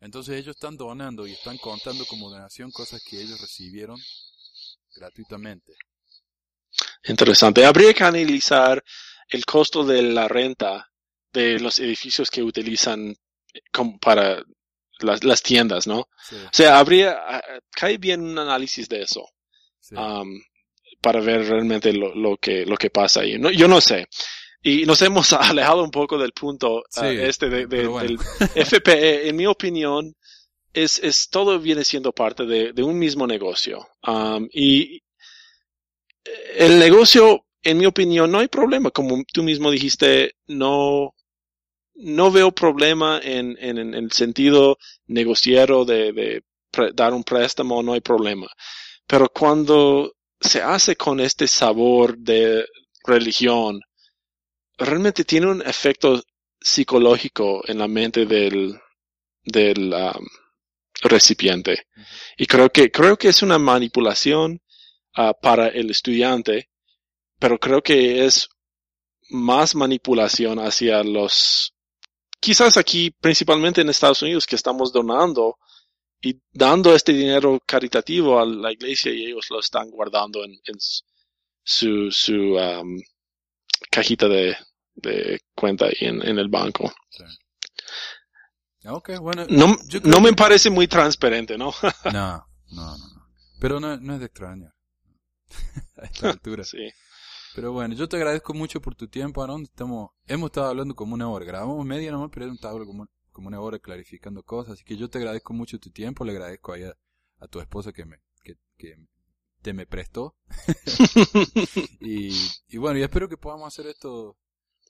Entonces ellos están donando y están contando como donación cosas que ellos recibieron gratuitamente. Interesante. Habría que analizar el costo de la renta de los edificios que utilizan eh, para las, tiendas, ¿no? O sea, habría, ah, cae bien un análisis de eso para ver realmente lo, que, lo que pasa ahí. No, yo no sé. Y nos hemos alejado un poco del punto ah, este de, del FPE. En mi opinión, es, es todo viene siendo parte de, un mismo negocio. y el negocio, en mi opinión, no hay problema. Como tú mismo dijiste, no, no veo problema en, en, en el sentido negociero de, de dar un préstamo, no hay problema. Pero cuando se hace con este sabor de religión, realmente tiene un efecto psicológico en la mente del, del recipiente. Y creo que, creo que es una manipulación uh, para el estudiante, pero creo que es más manipulación hacia los, quizás aquí principalmente en Estados Unidos que estamos donando y dando este dinero caritativo a la iglesia y ellos lo están guardando en, su, su um, cajita de, de cuenta y en, en el banco. Okay, bueno, no, no me parece muy transparente, ¿no? no, no, no, Pero no, no es de extraño. a esta altura. sí. Pero bueno, yo te agradezco mucho por tu tiempo, Aaron. Estamos, hemos estado hablando como una hora. Grabamos media nomás, pero hemos estado como como una hora clarificando cosas. Así que yo te agradezco mucho tu tiempo, le agradezco a, a tu esposa que me, que, que te me prestó. y, y bueno, y espero que podamos hacer esto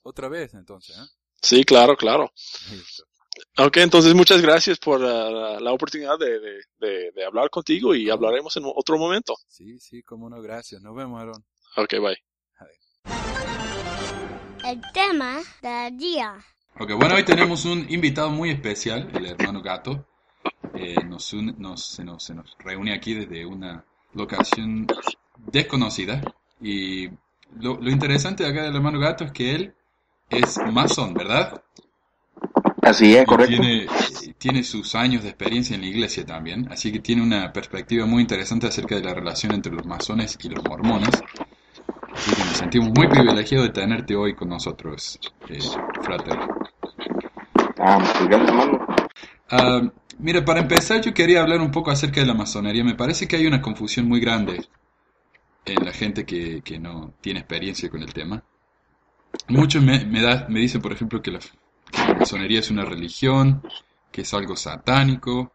otra vez entonces. ¿eh? Sí, claro, claro. Ok, entonces muchas gracias por uh, la oportunidad de, de, de, hablar contigo y hablaremos en otro momento. Sí, sí, como no, gracias. Nos vemos, Aaron. Ok, bye. El tema del día. Ok, bueno, hoy tenemos un invitado muy especial, el hermano Gato. Eh, nos, nos, se, nos, se nos reúne aquí desde una locación desconocida. Y lo, lo interesante de acá del hermano Gato es que él es masón, ¿verdad? Así es, correcto. Tiene, tiene, sus años de experiencia en la iglesia también, así que tiene una perspectiva muy interesante acerca de la relación entre los masones y los mormones. Así que nos sentimos muy privilegiados de tenerte hoy con nosotros, eh, frater. Ah, ah, mira, para empezar yo quería hablar un poco acerca de la masonería. Me parece que hay una confusión muy grande en la gente que, que no tiene experiencia con el tema. Muchos me, me, da, me dicen, por ejemplo, que la, masonería es una religión, que es algo satánico,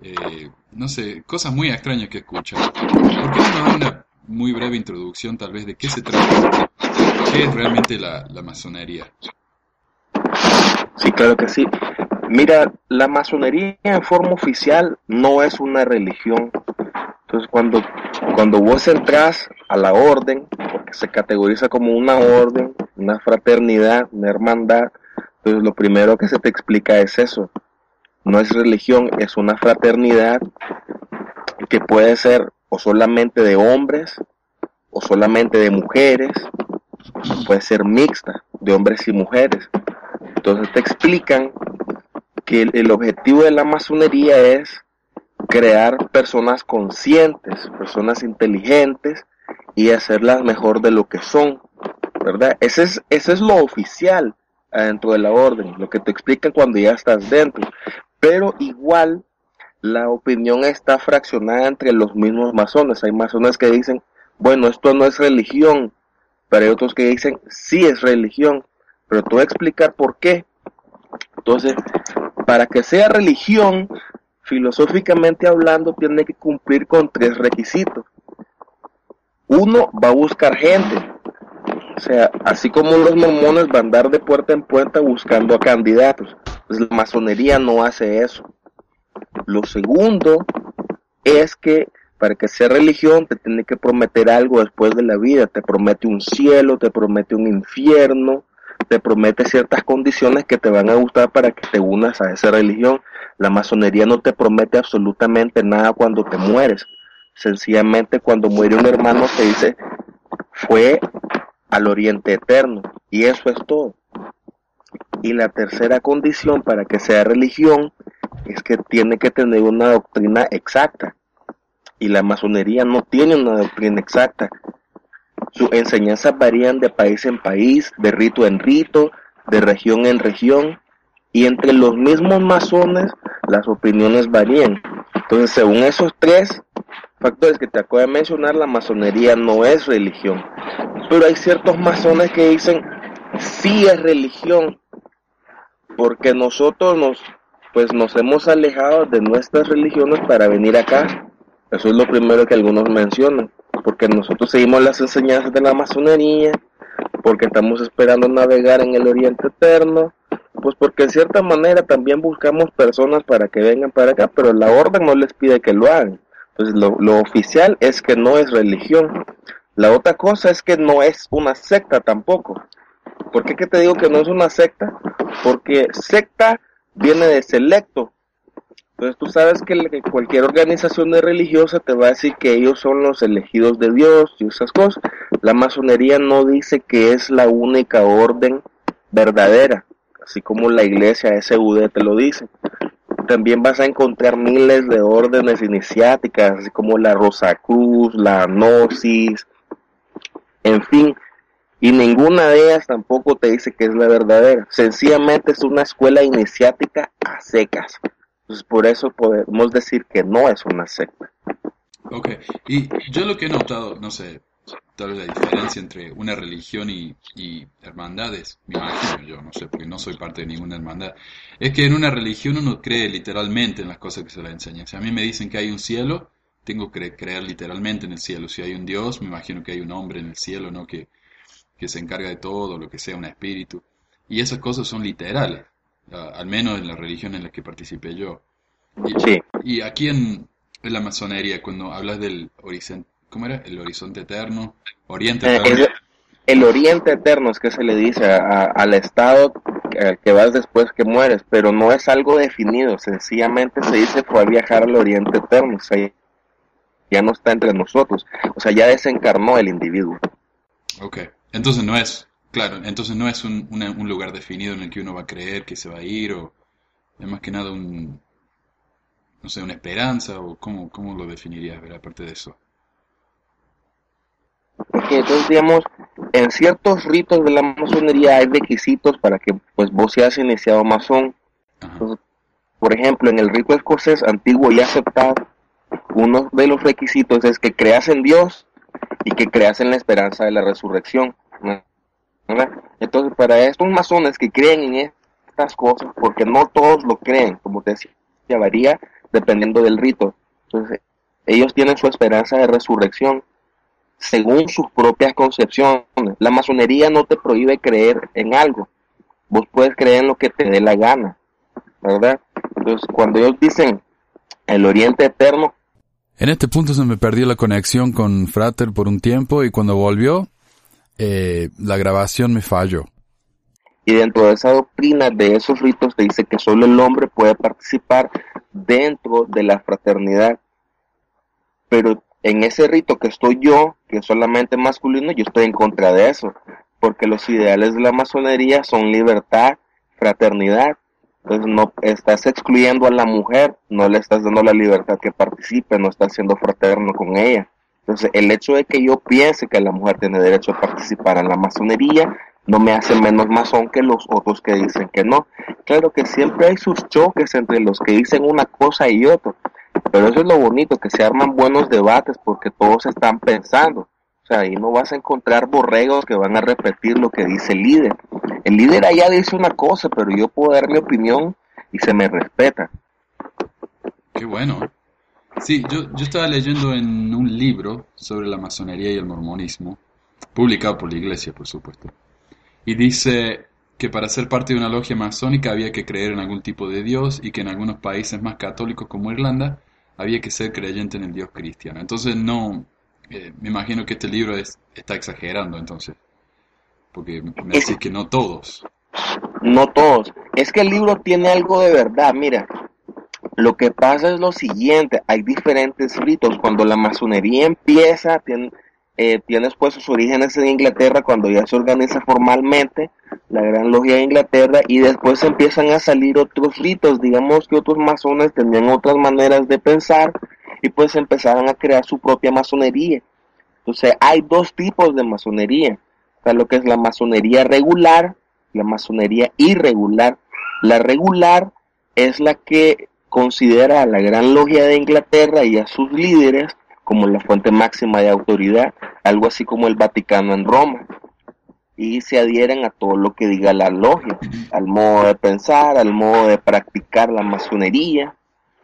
eh, no sé, cosas muy extrañas que escuchan. ¿Por qué no da una muy breve introducción tal vez de qué se trata, qué es realmente la, la masonería. Sí, claro que sí. Mira, la masonería en forma oficial no es una religión. Entonces, cuando, cuando vos entras a la orden, porque se categoriza como una orden, una fraternidad, una hermandad, entonces lo primero que se te explica es eso. No es religión, es una fraternidad que puede ser o solamente de hombres o solamente de mujeres, puede ser mixta, de hombres y mujeres. Entonces te explican que el, objetivo de la masonería es crear personas conscientes, personas inteligentes y hacerlas mejor de lo que son, ¿verdad? Ese es, ese es lo oficial dentro de la orden, lo que te explican cuando ya estás dentro. Pero igual la opinión está fraccionada entre los mismos masones. Hay masones que dicen, bueno, esto no es religión, pero hay otros que dicen, sí es religión, pero te voy a explicar por qué. Entonces, para que sea religión, filosóficamente hablando, tiene que cumplir con tres requisitos. uno va a buscar gente. O sea, así como los mormones van a andar de puerta en puerta buscando a candidatos. Pues la masonería no hace eso. Lo segundo es que para que sea religión te tiene que prometer algo después de la vida. Te promete un cielo, te promete un infierno, te promete ciertas condiciones que te van a gustar para que te unas a esa religión. La masonería no te promete absolutamente nada cuando te mueres. Sencillamente cuando muere un hermano te dice, fue al oriente eterno. Y eso es todo. Y la tercera condición para que sea religión es que tiene que tener una doctrina exacta. Y la masonería no tiene una doctrina exacta. Sus enseñanzas varían de país en país, de rito en rito, de región en región, y entre los mismos masones las opiniones varían. Entonces, según esos tres factores que te acabo de mencionar, la masonería no es religión. Pero hay ciertos masones que dicen, sí es religión, porque nosotros nos, pues nos hemos alejado de nuestras religiones para venir acá. Eso es lo primero que algunos mencionan porque nosotros seguimos las enseñanzas de la masonería, porque estamos esperando navegar en el Oriente Eterno, pues porque en cierta manera también buscamos personas para que vengan para acá, pero la orden no les pide que lo hagan. Entonces lo, lo oficial es que no es religión. La otra cosa es que no es una secta tampoco. ¿Por qué te digo que no es una secta? Porque secta viene de selecto, entonces tú sabes que cualquier organización religiosa te va a decir que ellos son los elegidos de Dios y esas cosas. La masonería no dice que es la única orden verdadera, así como la iglesia SUD te lo dice. También vas a encontrar miles de órdenes iniciáticas, así como la Rosa Cruz, la Gnosis, en fin, y ninguna de ellas tampoco te dice que es la verdadera. Sencillamente es una escuela iniciática a secas. Entonces, por eso podemos decir que no es una secta. Ok, y yo lo que he notado, no sé, tal vez la diferencia entre una religión y, hermandades, me imagino yo, no sé, porque no soy parte de ninguna hermandad, es que en una religión uno cree literalmente en las cosas que se le enseñan. Si a mí me dicen que hay un cielo, tengo que creer literalmente en el cielo. Si hay un Dios, me imagino que hay un hombre en el cielo, ¿no? Que, que se encarga de todo, lo que sea, un espíritu. Y esas cosas son literales al menos en la religión en la que participé yo. Y, sí. y aquí en, la masonería, cuando hablas del horizonte, ¿cómo era? El horizonte eterno, oriente eh, eterno. el, oriente eterno es que se le dice al estado que, vas después que mueres, pero no es algo definido, sencillamente se dice fue a viajar al oriente eterno, o sea, ya no está entre nosotros, o sea, ya desencarnó el individuo. Entonces no es Claro, entonces no es un, un, lugar definido en el que uno va a creer que se va a ir, o es más que nada un, no sé, una esperanza, o cómo, cómo lo definirías, ver, aparte de eso. Entonces, digamos, en ciertos ritos de la masonería hay requisitos para que pues vos seas iniciado masón. por ejemplo, en el rito escocés antiguo y aceptado, uno de los requisitos es que creas en Dios y que creas en la esperanza de la resurrección. Entonces, para estos masones que creen en estas cosas, porque no todos lo creen, como te decía, varía dependiendo del rito. Entonces, ellos tienen su esperanza de resurrección según sus propias concepciones. La masonería no te prohíbe creer en algo. Vos puedes creer en lo que te dé la gana, ¿verdad? Entonces, cuando ellos dicen el Oriente Eterno. En este punto se me perdió la conexión con Frater por un tiempo y cuando volvió eh, la grabación me falló. Y dentro de esa doctrina de esos ritos te dice que solo el hombre puede participar dentro de la fraternidad. Pero en ese rito que estoy yo, que es solamente masculino, yo estoy en contra de eso. Porque los ideales de la masonería son libertad, fraternidad. Entonces no estás excluyendo a la mujer, no le estás dando la libertad que participe, no estás siendo fraterno con ella. Entonces, el hecho de que yo piense que la mujer tiene derecho a participar en la masonería no me hace menos masón que los otros que dicen que no. Claro que siempre hay sus choques entre los que dicen una cosa y otra, pero eso es lo bonito, que se arman buenos debates porque todos están pensando. Sea, ahí no vas a encontrar borregos que van a repetir lo que dice el líder. El líder allá dice una cosa, pero yo puedo dar mi opinión y se me respeta. Qué bueno. Sí, yo, yo estaba leyendo en un libro sobre la masonería y el mormonismo, publicado por la iglesia, por supuesto, y dice que para ser parte de una logia masónica había que creer en algún tipo de Dios y que en algunos países más católicos como Irlanda había que ser creyente en el Dios cristiano. Entonces no, eh, me imagino que este libro es, está exagerando entonces, porque me decís que no todos. No todos. Es que el libro tiene algo de verdad. Mira, lo que pasa es lo siguiente, hay diferentes ritos. Cuando la masonería empieza, tiene, eh, tienes pues sus orígenes en Inglaterra cuando ya se organiza formalmente la Gran Logia de Inglaterra y después empiezan a salir otros ritos, digamos que otros masones tenían otras maneras de pensar y pues empezaron a crear su propia masonería. Entonces hay dos tipos de masonería, está lo que es la masonería regular, la masonería irregular. La regular es la que considera a la Gran Logia de Inglaterra y a sus líderes como la fuente máxima de autoridad, algo así como el Vaticano en Roma. Y se adhieren a todo lo que diga la logia, al modo de pensar, al modo de practicar la masonería,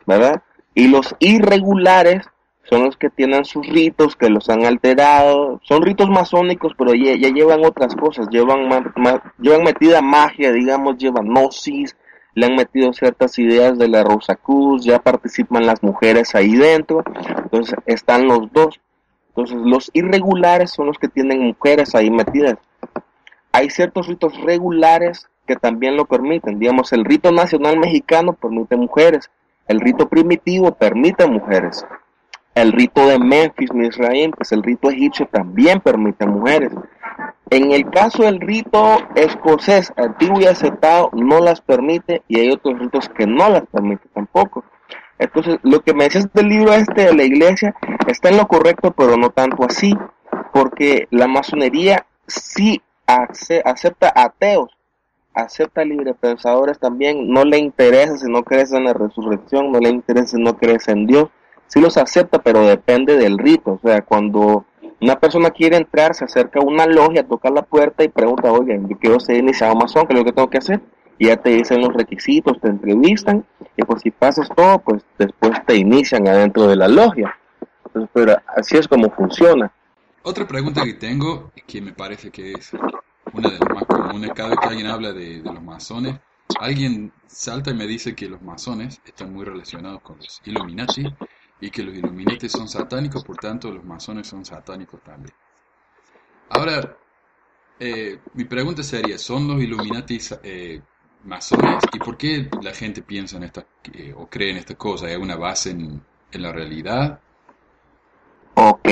¿verdad? Y los irregulares son los que tienen sus ritos, que los han alterado, son ritos masónicos, pero ya, llevan otras cosas, llevan, llevan metida magia, digamos, llevan gnosis, le han metido ciertas ideas de la Rosa Cruz, ya participan las mujeres ahí dentro, entonces están los dos. Entonces los irregulares son los que tienen mujeres ahí metidas. Hay ciertos ritos regulares que también lo permiten. Digamos, el rito nacional mexicano permite mujeres. El rito primitivo permite mujeres. El rito de Memphis, Misraim, pues el rito egipcio también permite mujeres. En el caso del rito escocés, antiguo y aceptado, no las permite y hay otros ritos que no las permite tampoco. Entonces, lo que me decías del libro este de la iglesia está en lo correcto, pero no tanto así, porque la masonería sí acepta ateos, acepta librepensadores también, no le interesa si no crees en la resurrección, no le interesa si no crees en Dios, sí los acepta, pero depende del rito, o sea, cuando una persona quiere entrar, se acerca a una logia, toca la puerta y pregunta, oye, yo quiero ser iniciado masón, ¿qué es lo que tengo que hacer? Y ya te dicen los requisitos, te entrevistan, y por si pasas todo, pues después te inician adentro de la logia. Entonces, pero así es como funciona. Otra pregunta que tengo, que me parece que es una de las más comunes, cada vez que alguien habla de, los masones, alguien salta y me dice que los masones están muy relacionados con los Illuminati y que los Illuminati son satánicos, por tanto los masones son satánicos también. Ahora, eh, mi pregunta sería, ¿son los Illuminati eh, masones? ¿Y por qué la gente piensa en esta, eh, o cree en estas cosas? ¿Hay alguna base en, en la realidad? Ok,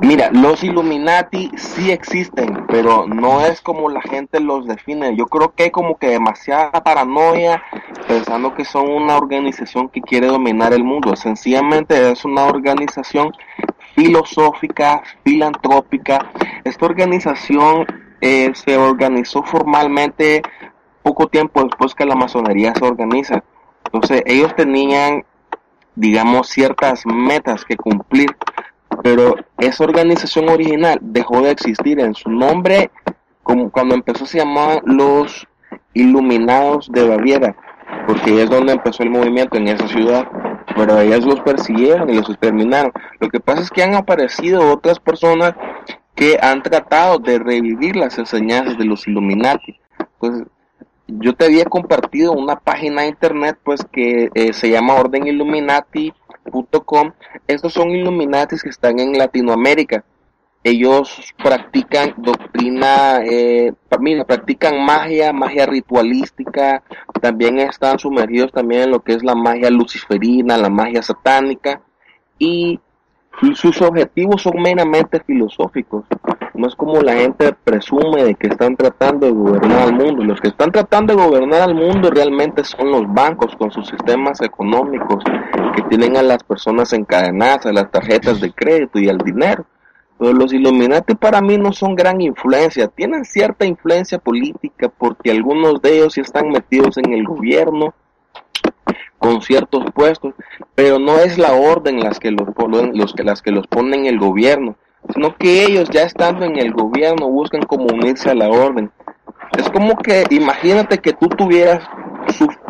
Mira, los Illuminati sí existen, pero no es como la gente los define. Yo creo que hay como que demasiada paranoia pensando que son una organización que quiere dominar el mundo. Sencillamente es una organización filosófica, filantrópica. Esta organización eh, se organizó formalmente poco tiempo después que la masonería se organiza. Entonces ellos tenían, digamos, ciertas metas que cumplir pero esa organización original dejó de existir en su nombre como cuando empezó se llamaban los Iluminados de Baviera porque es donde empezó el movimiento en esa ciudad pero ellos los persiguieron y los exterminaron. Lo que pasa es que han aparecido otras personas que han tratado de revivir las enseñanzas de los Illuminati. Pues yo te había compartido una página de internet pues que eh, se llama Orden Illuminati Com. Estos son Illuminatis que están en Latinoamérica. Ellos practican doctrina, eh, mira, practican magia, magia ritualística, también están sumergidos también en lo que es la magia luciferina, la magia satánica, y sus objetivos son meramente filosóficos. No es como la gente presume de que están tratando de gobernar al mundo. Los que están tratando de gobernar al mundo realmente son los bancos con sus sistemas económicos que tienen a las personas encadenadas a las tarjetas de crédito y al dinero. Pero los Illuminati para mí no son gran influencia, tienen cierta influencia política porque algunos de ellos sí están metidos en el gobierno con ciertos puestos, pero no es la orden las que los, los las que los ponen el gobierno, sino que ellos ya estando en el gobierno buscan como unirse a la orden. Es como que imagínate que tú tuvieras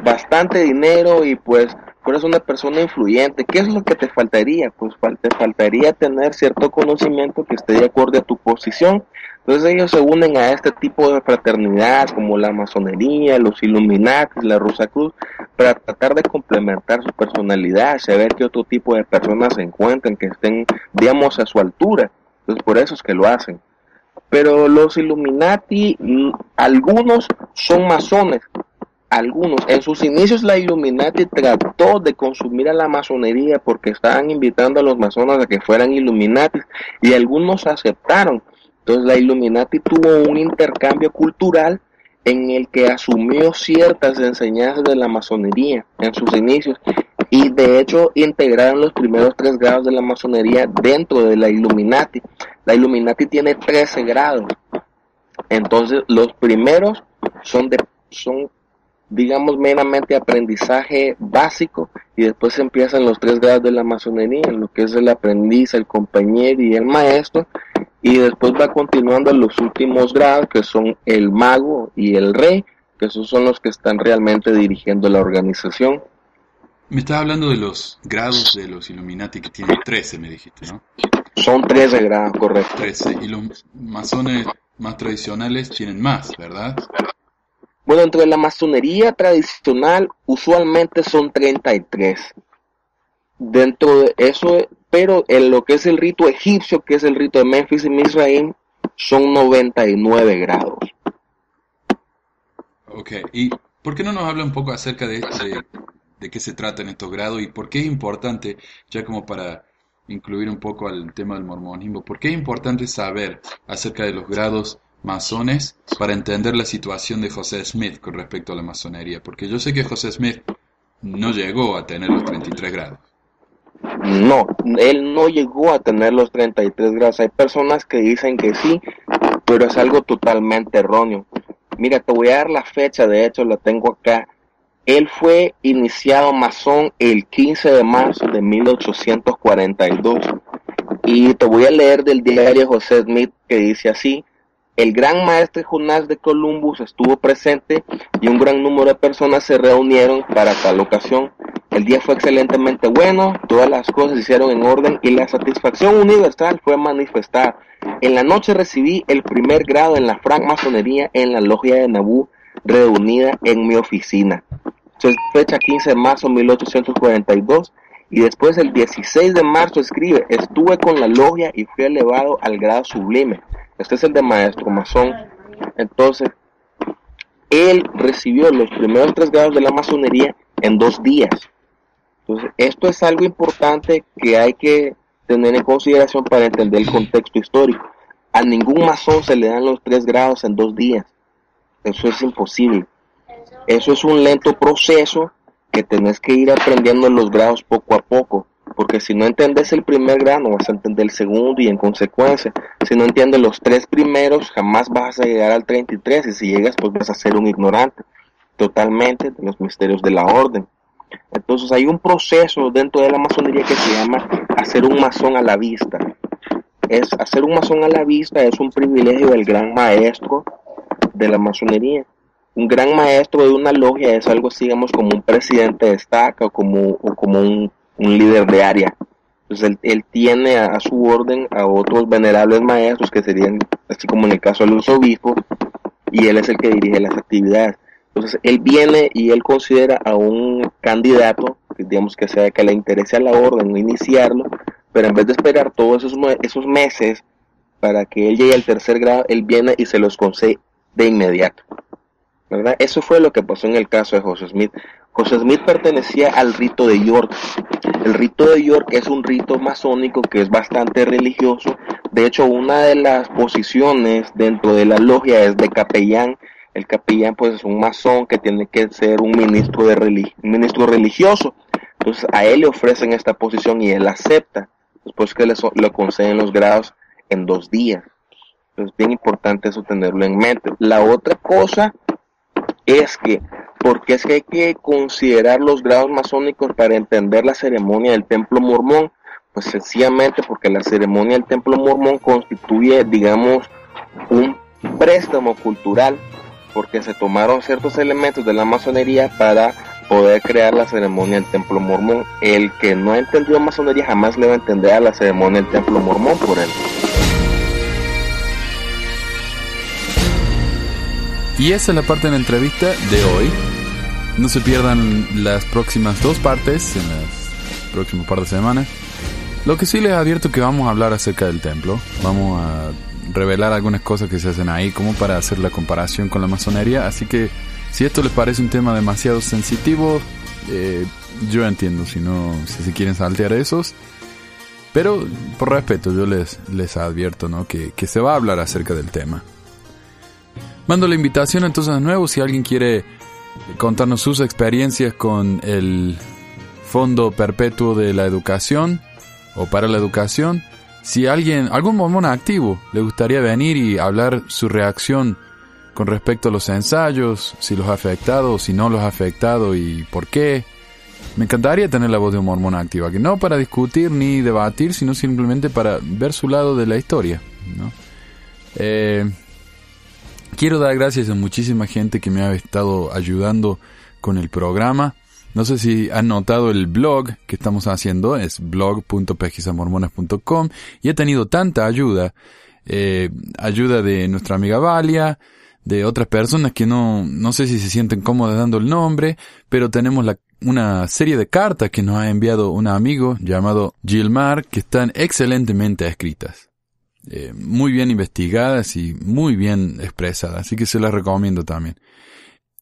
bastante dinero y pues fueras una persona influyente, ¿qué es lo que te faltaría? Pues te faltaría tener cierto conocimiento que esté de acuerdo a tu posición. Entonces ellos se unen a este tipo de fraternidad como la masonería, los Illuminati, la Rosa Cruz, para tratar de complementar su personalidad, saber qué otro tipo de personas se encuentran que estén, digamos, a su altura. Entonces por eso es que lo hacen. Pero los Illuminati, mm, algunos son masones, algunos. En sus inicios la Illuminati trató de consumir a la masonería porque estaban invitando a los masones a que fueran Illuminati y algunos aceptaron. Entonces la Illuminati tuvo un intercambio cultural en el que asumió ciertas enseñanzas de la masonería en sus inicios y de hecho integraron los primeros tres grados de la masonería dentro de la Illuminati. La Illuminati tiene 13 grados. Entonces los primeros son de son digamos, meramente aprendizaje básico y después empiezan los tres grados de la masonería, lo que es el aprendiz, el compañero y el maestro, y después va continuando los últimos grados, que son el mago y el rey, que esos son los que están realmente dirigiendo la organización. Me estás hablando de los grados de los Illuminati que tienen 13, me dijiste, ¿no? Son 13 grados, correcto. 13, y los masones más tradicionales tienen más, ¿verdad? Bueno, dentro de la masonería tradicional usualmente son 33. Dentro de eso, pero en lo que es el rito egipcio, que es el rito de Memphis y Misraim, son 99 grados. Ok, ¿y por qué no nos habla un poco acerca de, de, de qué se tratan estos grados y por qué es importante, ya como para incluir un poco al tema del mormonismo, por qué es importante saber acerca de los grados masones para entender la situación de José Smith con respecto a la masonería, porque yo sé que José Smith no llegó a tener los 33 grados. No, él no llegó a tener los 33 grados. Hay personas que dicen que sí, pero es algo totalmente erróneo. Mira, te voy a dar la fecha, de hecho la tengo acá. Él fue iniciado masón el 15 de marzo de 1842. Y te voy a leer del diario José Smith que dice así, el gran maestre Jonás de Columbus estuvo presente y un gran número de personas se reunieron para tal ocasión. El día fue excelentemente bueno, todas las cosas se hicieron en orden y la satisfacción universal fue manifestada. En la noche recibí el primer grado en la francmasonería en la logia de Nabú, reunida en mi oficina. Fecha 15 de marzo de 1842 y después el 16 de marzo escribe, estuve con la logia y fui elevado al grado sublime. Este es el de maestro masón. Entonces, él recibió los primeros tres grados de la masonería en dos días. Entonces, esto es algo importante que hay que tener en consideración para entender el contexto histórico. A ningún masón se le dan los tres grados en dos días. Eso es imposible. Eso es un lento proceso que tenés que ir aprendiendo los grados poco a poco porque si no entiendes el primer grado, vas a entender el segundo y en consecuencia, si no entiendes los tres primeros, jamás vas a llegar al 33 y si llegas, pues vas a ser un ignorante totalmente de los misterios de la orden. Entonces hay un proceso dentro de la masonería que se llama hacer un masón a la vista. Es hacer un masón a la vista es un privilegio del gran maestro de la masonería. Un gran maestro de una logia es algo así, digamos, como un presidente de estaca o como, como un un líder de área. Entonces él, tiene a, su orden a otros venerables maestros que serían, así como en el caso de los obispos, y él es el que dirige las actividades. Entonces él viene y él considera a un candidato, digamos que sea que le interese a la orden, iniciarlo, pero en vez de esperar todos esos, esos meses para que él llegue al tercer grado, él viene y se los concede de inmediato. Eso fue lo que pasó en el caso de José Smith. José Smith pertenecía al rito de York. El rito de York es un rito masónico que es bastante religioso. De hecho, una de las posiciones dentro de la logia es de capellán. El capellán pues es un masón que tiene que ser un ministro, de ministro religioso. Entonces a él le ofrecen esta posición y él acepta. Después que le, le conceden los grados en dos días. Es bien importante eso tenerlo en mente. La otra cosa es que porque es que hay que considerar los grados masónicos para entender la ceremonia del templo mormón, pues sencillamente porque la ceremonia del templo mormón constituye, digamos, un préstamo cultural, porque se tomaron ciertos elementos de la masonería para poder crear la ceremonia del templo mormón. El que no ha entendido masonería jamás le va a entender a la ceremonia del templo mormón por él. Y esa es la parte de la entrevista de hoy. No se pierdan las próximas dos partes en las próximas par de semanas. Lo que sí les advierto que vamos a hablar acerca del templo. Vamos a revelar algunas cosas que se hacen ahí como para hacer la comparación con la masonería. Así que si esto les parece un tema demasiado sensitivo, eh, yo entiendo si no, si se quieren saltear esos. Pero por respeto yo les, les advierto ¿no? que, que se va a hablar acerca del tema. Mando la invitación entonces de nuevo si alguien quiere contarnos sus experiencias con el Fondo Perpetuo de la Educación o para la Educación. Si alguien, algún mormón activo, le gustaría venir y hablar su reacción con respecto a los ensayos, si los ha afectado, si no los ha afectado y por qué. Me encantaría tener la voz de un mormón activo, que no para discutir ni debatir, sino simplemente para ver su lado de la historia. ¿no? Eh, Quiero dar gracias a muchísima gente que me ha estado ayudando con el programa. No sé si han notado el blog que estamos haciendo, es blog.pesquisamormonas.com y he tenido tanta ayuda, eh, ayuda de nuestra amiga Valia, de otras personas que no, no sé si se sienten cómodas dando el nombre, pero tenemos la, una serie de cartas que nos ha enviado un amigo llamado Gilmar que están excelentemente escritas. Eh, muy bien investigadas y muy bien expresadas, así que se las recomiendo también.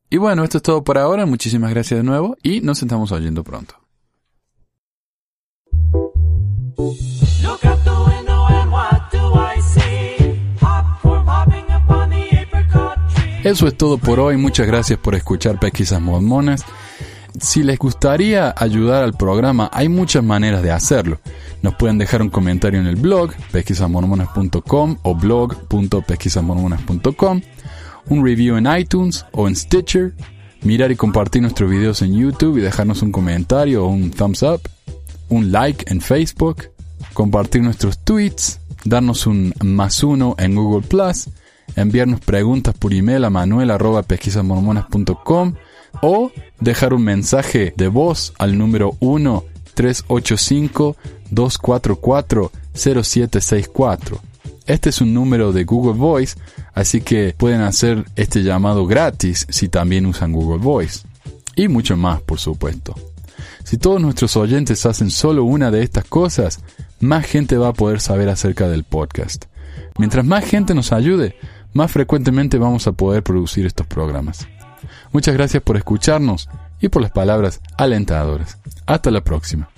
Y bueno, esto es todo por ahora, muchísimas gracias de nuevo y nos estamos oyendo pronto. Eso es todo por hoy, muchas gracias por escuchar Pesquisas Mormonas. Si les gustaría ayudar al programa, hay muchas maneras de hacerlo. Nos pueden dejar un comentario en el blog pesquisamormonas.com o blog.pesquisamormonas.com, un review en iTunes o en Stitcher, mirar y compartir nuestros videos en YouTube y dejarnos un comentario o un thumbs up, un like en Facebook, compartir nuestros tweets, darnos un más uno en Google Plus, enviarnos preguntas por email a manuel.pesquisamormonas.com o dejar un mensaje de voz al número 1 385-244-0764. Este es un número de Google Voice, así que pueden hacer este llamado gratis si también usan Google Voice. Y mucho más, por supuesto. Si todos nuestros oyentes hacen solo una de estas cosas, más gente va a poder saber acerca del podcast. Mientras más gente nos ayude, más frecuentemente vamos a poder producir estos programas. Muchas gracias por escucharnos y por las palabras alentadoras. Hasta la próxima.